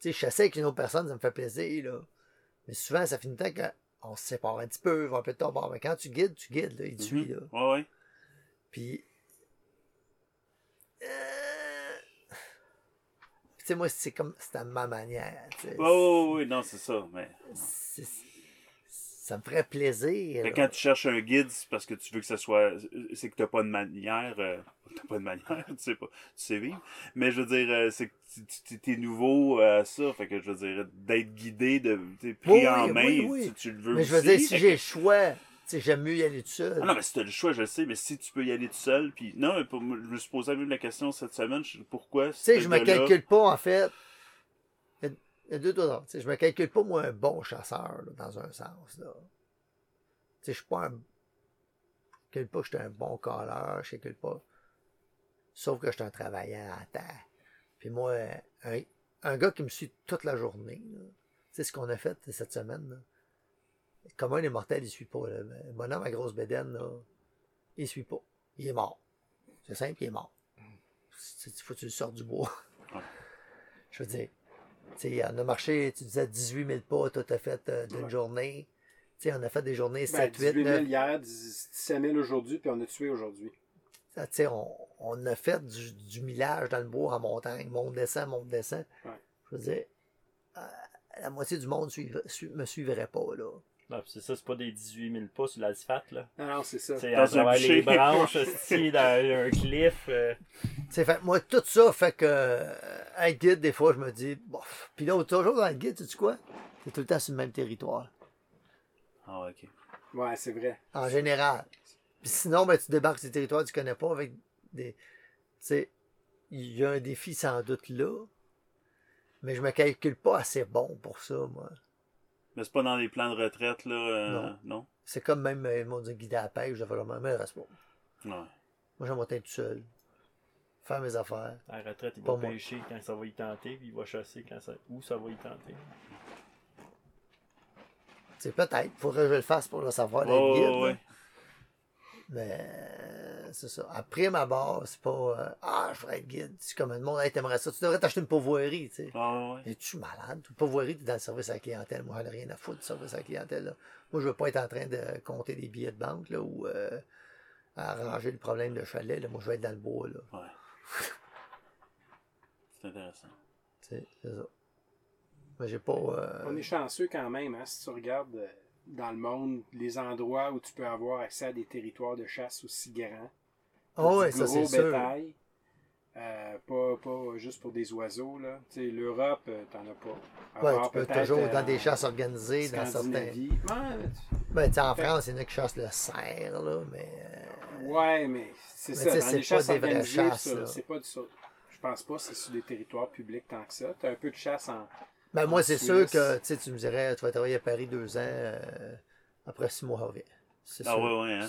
Tu sais, chasser avec une autre personne, ça me fait plaisir, là. Mais souvent, ça finit tant qu'on se sépare un petit peu, un peu de bord. Mais quand tu guides, tu guides, là, il te suit, là. Ouais, ouais. Puis... euh, Tu sais, moi, c'est comme... C'est à ma manière, tu sais. Ouais, ouais, ouais, non, c'est ça. Mais. Ça me ferait plaisir. Que quand tu cherches un guide, c'est parce que tu veux que ce soit. C'est que t'as pas de manière. euh, <laughs> T'as pas de manière, tu sais pas. Tu sais vivre. Mais je veux dire, euh, c'est que tu- tu- t'es nouveau à ça. Fait que je veux dire, d'être guidé, de t'es pris Oui, en main, oui, oui. Tu, tu le veux Mais je veux aussi. dire, si j'ai que- le choix, tu sais, j'aime mieux y aller tout seul. Ah non, mais si t'as le choix, je le sais, mais si tu peux y aller tout seul, puis non, mais pour, je me suis posé même la question cette semaine, pourquoi Tu sais, je me calcule pas, en fait. Il y a- deux, je me calcule pas, moi, un bon chasseur, là, dans un sens, là. Je suis pas un. Je calcule pas que je suis un bon colleur, je calcule pas. Sauf que je suis un travaillant à terre. Puis moi, un, un gars qui me suit toute la journée, sais, ce qu'on a fait cette semaine, là. Comment un immortel, il suit pas, là. Le bonhomme à grosse bédaine, là. Il suit pas. Il est mort. C'est simple, il est mort. Il faut que tu le sortes du bois. <laughs> Je veux dire, on a marché, tu disais 18 000 pas, toi, t'as fait euh, d'une Ouais. journée. On a fait des journées Ben, 7, 8, 18 000 9. hier, 17 000 aujourd'hui, puis on a tué aujourd'hui. On, on a fait du, du millage dans le bois en montagne. Monte, descend, monte, descend. Ouais. Je veux dire, euh, la moitié du monde su- me suivrait pas, là. Non, puis c'est ça, c'est pas des 18 000 pas sur l'asphalte, là. Non, non, c'est ça. C'est Dans à travers les branches, <laughs> hostie, dans un cliff. euh, C'est fait, moi, tout ça fait que, euh, un guide, des fois, je me dis, bof. Puis là, toujours dans le guide, tu sais quoi? C'est tout le temps sur le même territoire. Ah, ok. Ouais, c'est vrai. En général. Puis sinon, ben, tu débarques sur des territoires que tu connais pas avec des. Tu sais, il y a un défi sans doute là. Mais je me calcule pas assez bon pour ça, moi. Mais c'est pas dans les plans de retraite, là. euh, Non. non? C'est comme même, euh, ils m'ont dit guider à la pêche, je fais vraiment, mais reste pas. Ouais. Moi, j'aimerais être tout seul. Faire mes affaires. À la retraite, il Pas va moi. pêcher quand ça va y tenter, puis il va chasser quand ça... où ça va y tenter. C'est peut-être. Faudrait que je le fasse pour le savoir, Ouais, guide. ouais, là. Mais euh, c'est ça. Après ma barre, c'est pas euh, Ah, je voudrais être guide. C'est comme le monde, hey, t'aimerais ça. Tu devrais t'acheter une pourvoirie, tu sais. Ah, ouais. Es-tu malade? Une pourvoirie, t'es dans le service à la clientèle. Moi, j'en ai rien à foutre du service à la clientèle. Là. Moi, je veux pas être en train de compter des billets de banque là, ou euh, arranger le problème de chalet. Là. Moi, je veux être dans le bois. Là. Ouais. <laughs> C'est intéressant. Tu sais, c'est ça. Mais j'ai pas. euh, On est chanceux quand même, hein, si tu regardes euh, dans le monde les endroits où tu peux avoir accès à des territoires de chasse aussi grands. Ah ouais, ça c'est gros sûr. bétail. Euh, pas, pas juste pour des oiseaux. là. Tu sais, L'Europe, euh, t'en as pas. Ouais, tu peux toujours euh, dans des chasses organisées, dans certains. Ouais, Ben, tu sais, en France, il y en a qui chassent le cerf, là, mais. euh, Ouais, mais c'est ça. tu Dans c'est les chasses pas des vraies organisées, c'est pas du ça. Je pense pas que c'est sur des territoires publics tant que ça. T'as un peu de chasse en. Ben, moi, c'est sûr que tu sais, tu me dirais, tu vas travailler à Paris deux ans, euh, après six mois, reviens. C'est Ah sûr. ouais, ouais, hein.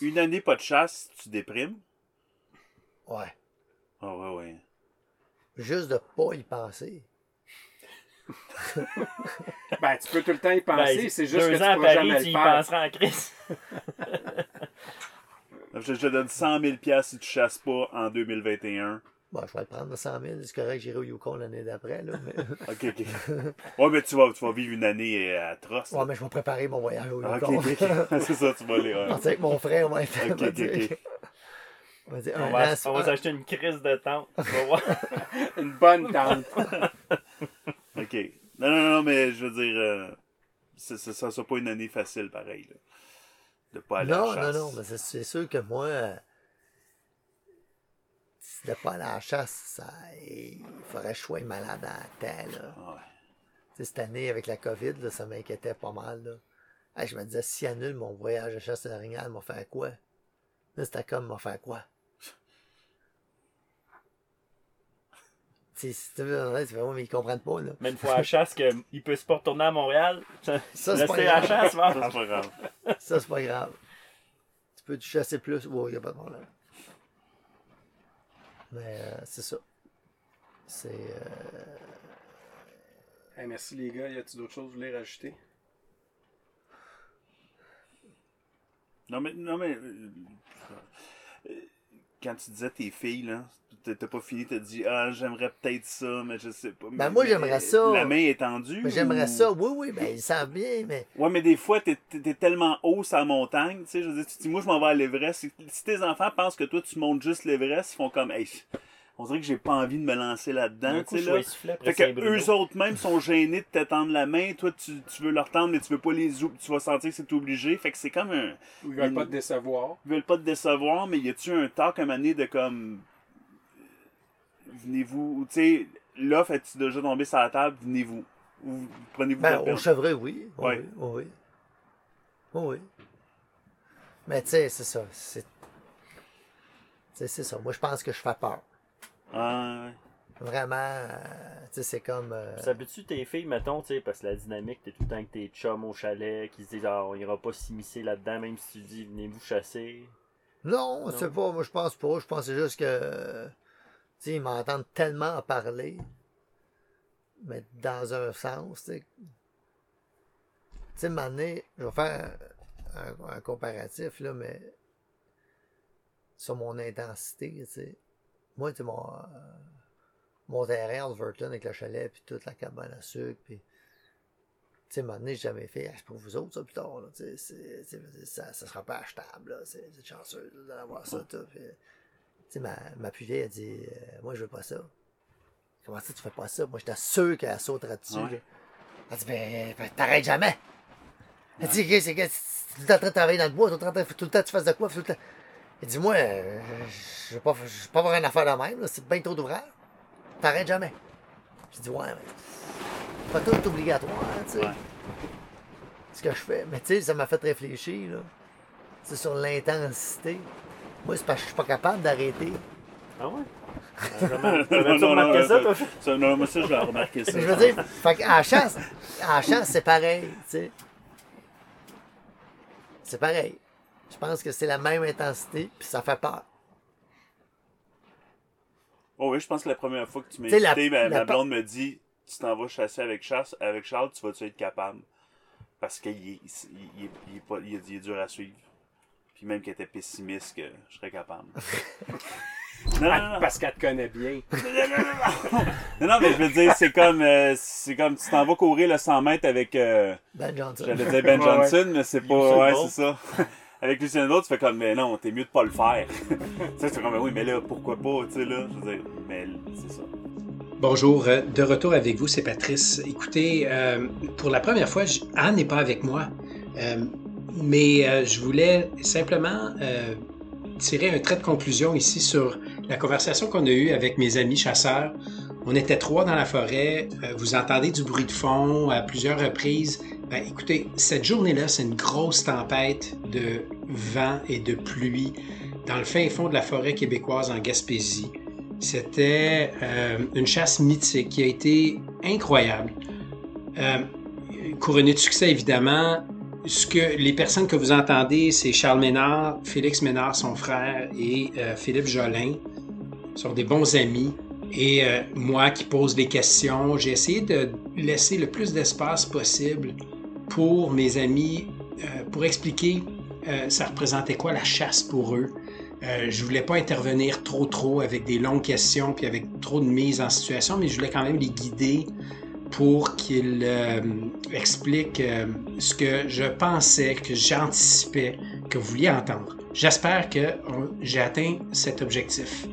Une année pas de chasse, tu déprimes? Ouais. Ah ouais, ouais. Juste de pas y penser. <laughs> Ben, tu peux tout le temps y penser, Ben, c'est juste deux que tu ans à pourras Paris, jamais tu le y faire. penseras en crise. Je <laughs> je te donne 100 000 piastres si tu chasses pas en 2021. Bon, je vais le prendre, 100 000. C'est correct, j'irai au Yukon l'année d'après, là. Mais... <laughs> Ok, ok. Ouais, mais tu vas, tu vas vivre une année euh, atroce. ouais, mais je vais préparer mon voyage au Ah, Yukon. ok. <laughs> C'est ça, tu vas aller. ouais. Avec mon frère, on va être. Ok, on va ok, on va dire On va, on s'acheter une crise de tente. <laughs> Une bonne tente. Ok. Non, non, non, mais je veux dire, euh, ça sera pas une année facile, pareil. Là. De pas aller à Non, la non, chasse. non, mais c'est- c'est sûr que moi, si de pas à la chasse, ça, il faudrait sois malade à temps, là. Ouais. Cette année, avec la COVID, là, ça m'inquiétait pas mal. Là. Hey, je me disais, si annule mon voyage de chasse à l'orignal, m'a faire quoi? Là, c'était comme, m'a faire quoi? <laughs> Si tu veux, tu fais, ouais, mais ils comprennent pas, là. Mais une fois à la chasse, qu'il peut se pas retourner à Montréal. <laughs> Ça, c'est pas grave. chasse. Ça, c'est pas grave. Tu peux te chasser plus? Il a pas de problème. Mais euh, c'est ça. C'est. euh, Hey, merci les gars, y a-t-il d'autres choses que vous voulez rajouter? Non, mais, non, mais euh, euh, quand tu disais tes filles, là, t'as pas fini, t'as dit, ah, j'aimerais peut-être ça, mais je sais pas. Ben, Mais- moi, j'aimerais ça. La main est tendue. Mais j'aimerais ou- ça. Oui, oui, ben ils savent bien, mais. Ouais, mais des fois, t'es es tellement haut sur la montagne, tu sais, je veux dire, tu dis, moi, je m'en vais à l'Everest. Si, tes enfants pensent que toi, tu montes juste l'Everest, ils font comme, hey, on dirait que j'ai pas envie de me lancer là-dedans, tu sais, là. Fait que eux autres même sont gênés de te tendre la main. Toi, tu, tu veux leur tendre, mais tu veux pas les ou- Tu vas sentir que c'est obligé. Fait que c'est comme un. Ou ils veulent Une- pas te décevoir? Ils veulent pas te décevoir, mais y a-tu un un moment donné de comme. Venez-vous. Tu sais, l'offre est-tu déjà tombée sur la table? Venez-vous. Ou prenez-vous Ben, au chevreuil, oui. Oui, oui, oui. Oui, oui. Mais tu sais, c'est ça. C'est. c'est ça. Moi, je pense que je fais peur. Ah, ouais. Vraiment, euh, tu sais, c'est comme. euh, Ça peut-tu tes filles, mettons, tu sais, parce que la dynamique, t'es tout le temps avec tes chums au chalet, qui se disent, ah, on ira pas s'immiscer là-dedans, même si tu dis, venez-vous chasser. Non, Non. c'est pas. Moi, je pense pas. Je pense que c'est juste que. Ils m'entendent tellement en parler. Mais dans un sens, tu sais. Je vais faire un, comparatif, là, mais. Sur mon intensité. Moi, tu mon. euh, mon terrain, Everton, avec le chalet, puis toute la cabane à sucre, puis. Tu sais, donné, j'ai jamais fait, Ah, c'est pour vous autres, ça, plus tard, ça, ça sera pas achetable, là, c'est chanceux d'avoir ça, tout. Tu sais, ma, ma plus vieille, elle dit, euh, moi, je veux pas ça. Comment ça, tu fais pas ça? Moi, j'étais sûr qu'elle sauterait dessus, Ouais. Elle dit, ben, ben, t'arrêtes jamais. Elle dit, que c'est tout le temps en train de travailler dans le bois, tout le temps, tout le temps tu fasses de quoi, tout le temps. Elle dit, moi, euh, je vais pas, je vais pas avoir une affaire de même, c'est bien trop d'ouvrage. T'arrêtes jamais. J'ai dit, ouais, mais pas tout est obligatoire, tu sais. Ouais. Ce que je fais. Mais tu sais, ça m'a fait réfléchir, là. C'est sur l'intensité. Moi, c'est parce que je suis pas capable d'arrêter. Ah ouais? <laughs> Non, ça, non, toi? ça, non, moi, ça, je vais remarquer ça. Je veux dire, fait la chasse, à la chasse, c'est pareil, tu sais. C'est pareil. Je pense que c'est la même intensité, puis ça fait peur. Oh oui, je pense que la première fois que tu m'as la- invité, ma, la ma pa- blonde me dit Tu t'en vas chasser avec, chasse, avec Charles, tu vas-tu être capable? Parce qu'il est, il, il, est- il est pas- il est- il est dur à suivre. Puis même qu'elle était pessimiste, que je serais capable. <laughs> non, non, non. Parce qu'elle te connaît bien. Non, non, mais je veux dire, c'est comme, euh, c'est comme tu t'en vas courir le 100 mètres avec. euh, Ben Johnson. J'allais dire Ben <laughs> Ouais, Johnson, mais c'est pas. Ouais, c'est ça. <laughs> Avec Lucien Bolt, tu fais comme, mais non, t'es mieux de pas le faire. tu sais, c'est comme, mais oui, mais là, pourquoi pas, tu sais, là. Je veux dire, mais c'est ça. Bonjour, euh, de retour avec vous, c'est Patrice. Écoutez, euh, pour la première fois, Anne n'est pas avec moi, Euh, mais euh, je voulais simplement euh, tirer un trait de conclusion ici sur la conversation qu'on a eue avec mes amis chasseurs. On était trois dans la forêt, euh, vous entendez du bruit de fond à plusieurs reprises. Ben, écoutez, cette journée-là, c'est une grosse tempête de vent et de pluie dans le fin fond de la forêt québécoise en Gaspésie. C'était une chasse mythique qui a été incroyable. Couronnée de succès, évidemment. Ce que les personnes que vous entendez, c'est Charles Ménard, Félix Ménard, son frère, et euh, Philippe Jolin. Sont des bons amis. Et euh, moi qui pose des questions, j'ai essayé de laisser le plus d'espace possible pour mes amis, euh, pour expliquer ça représentait quoi la chasse pour eux. Euh, je voulais pas intervenir trop trop avec des longues questions puis avec trop de mise en situation, mais je voulais quand même les guider pour qu'ils euh, expliquent euh, ce que je pensais, que j'anticipais, que vous vouliez entendre. J'espère que on- j'ai atteint cet objectif.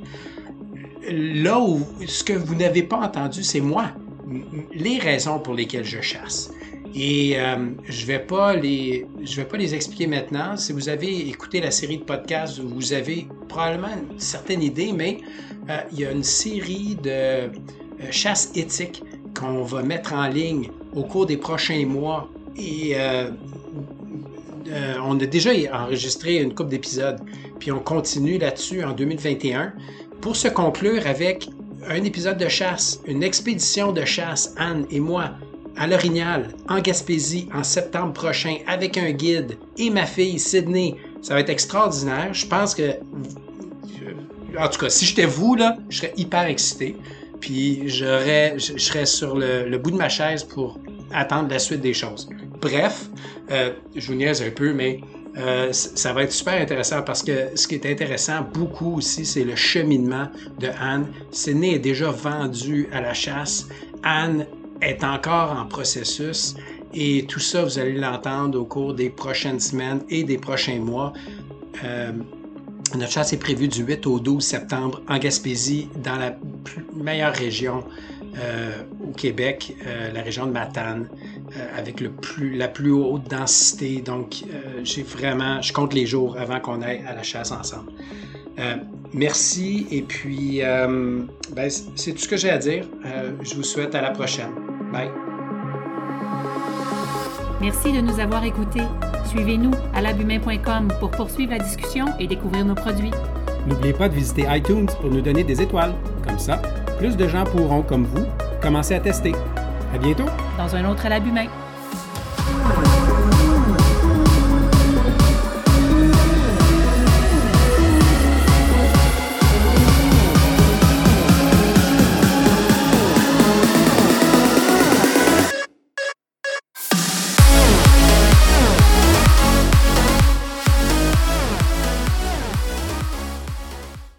Là où ce que vous n'avez pas entendu, c'est moi, les raisons pour lesquelles je chasse. Et euh, je vais vais pas les expliquer maintenant. Si vous avez écouté la série de podcasts, vous avez probablement une certaine idée, mais euh, il y a une série de euh, chasses éthiques qu'on va mettre en ligne au cours des prochains mois. Et euh, euh, on a déjà enregistré une couple d'épisodes, puis on continue là-dessus en 2021 pour se conclure avec un épisode de chasse, une expédition de chasse, Anne et moi, à l'Orignal, en Gaspésie, en septembre prochain, avec un guide et ma fille, Sydney. Ça va être extraordinaire. Je pense que. En tout cas, si j'étais vous, là, je serais hyper excité. Puis je serais sur le, bout de ma chaise pour attendre la suite des choses. Bref, euh, je vous niaise un peu, mais euh, ça va être super intéressant parce que ce qui est intéressant beaucoup aussi, c'est le cheminement de Anne. Sydney est déjà vendue à la chasse. Anne est encore en processus et tout ça, vous allez l'entendre au cours des prochaines semaines et des prochains mois. Euh, notre chasse est prévue du 8 au 12 septembre en Gaspésie, dans la meilleure région euh, au Québec, euh, la région de Matane, euh, avec le plus, la plus haute densité. Donc, j'ai vraiment, je compte les jours avant qu'on aille à la chasse ensemble. Merci et puis, ben, c'est tout ce que j'ai à dire. Je vous souhaite à la prochaine. Bye. Merci de nous avoir écoutés. Suivez-nous à labumain.com pour poursuivre la discussion et découvrir nos produits. N'oubliez pas de visiter iTunes pour nous donner des étoiles. Comme ça, plus de gens pourront, comme vous, commencer à tester. À bientôt! Dans un autre à l'abus main.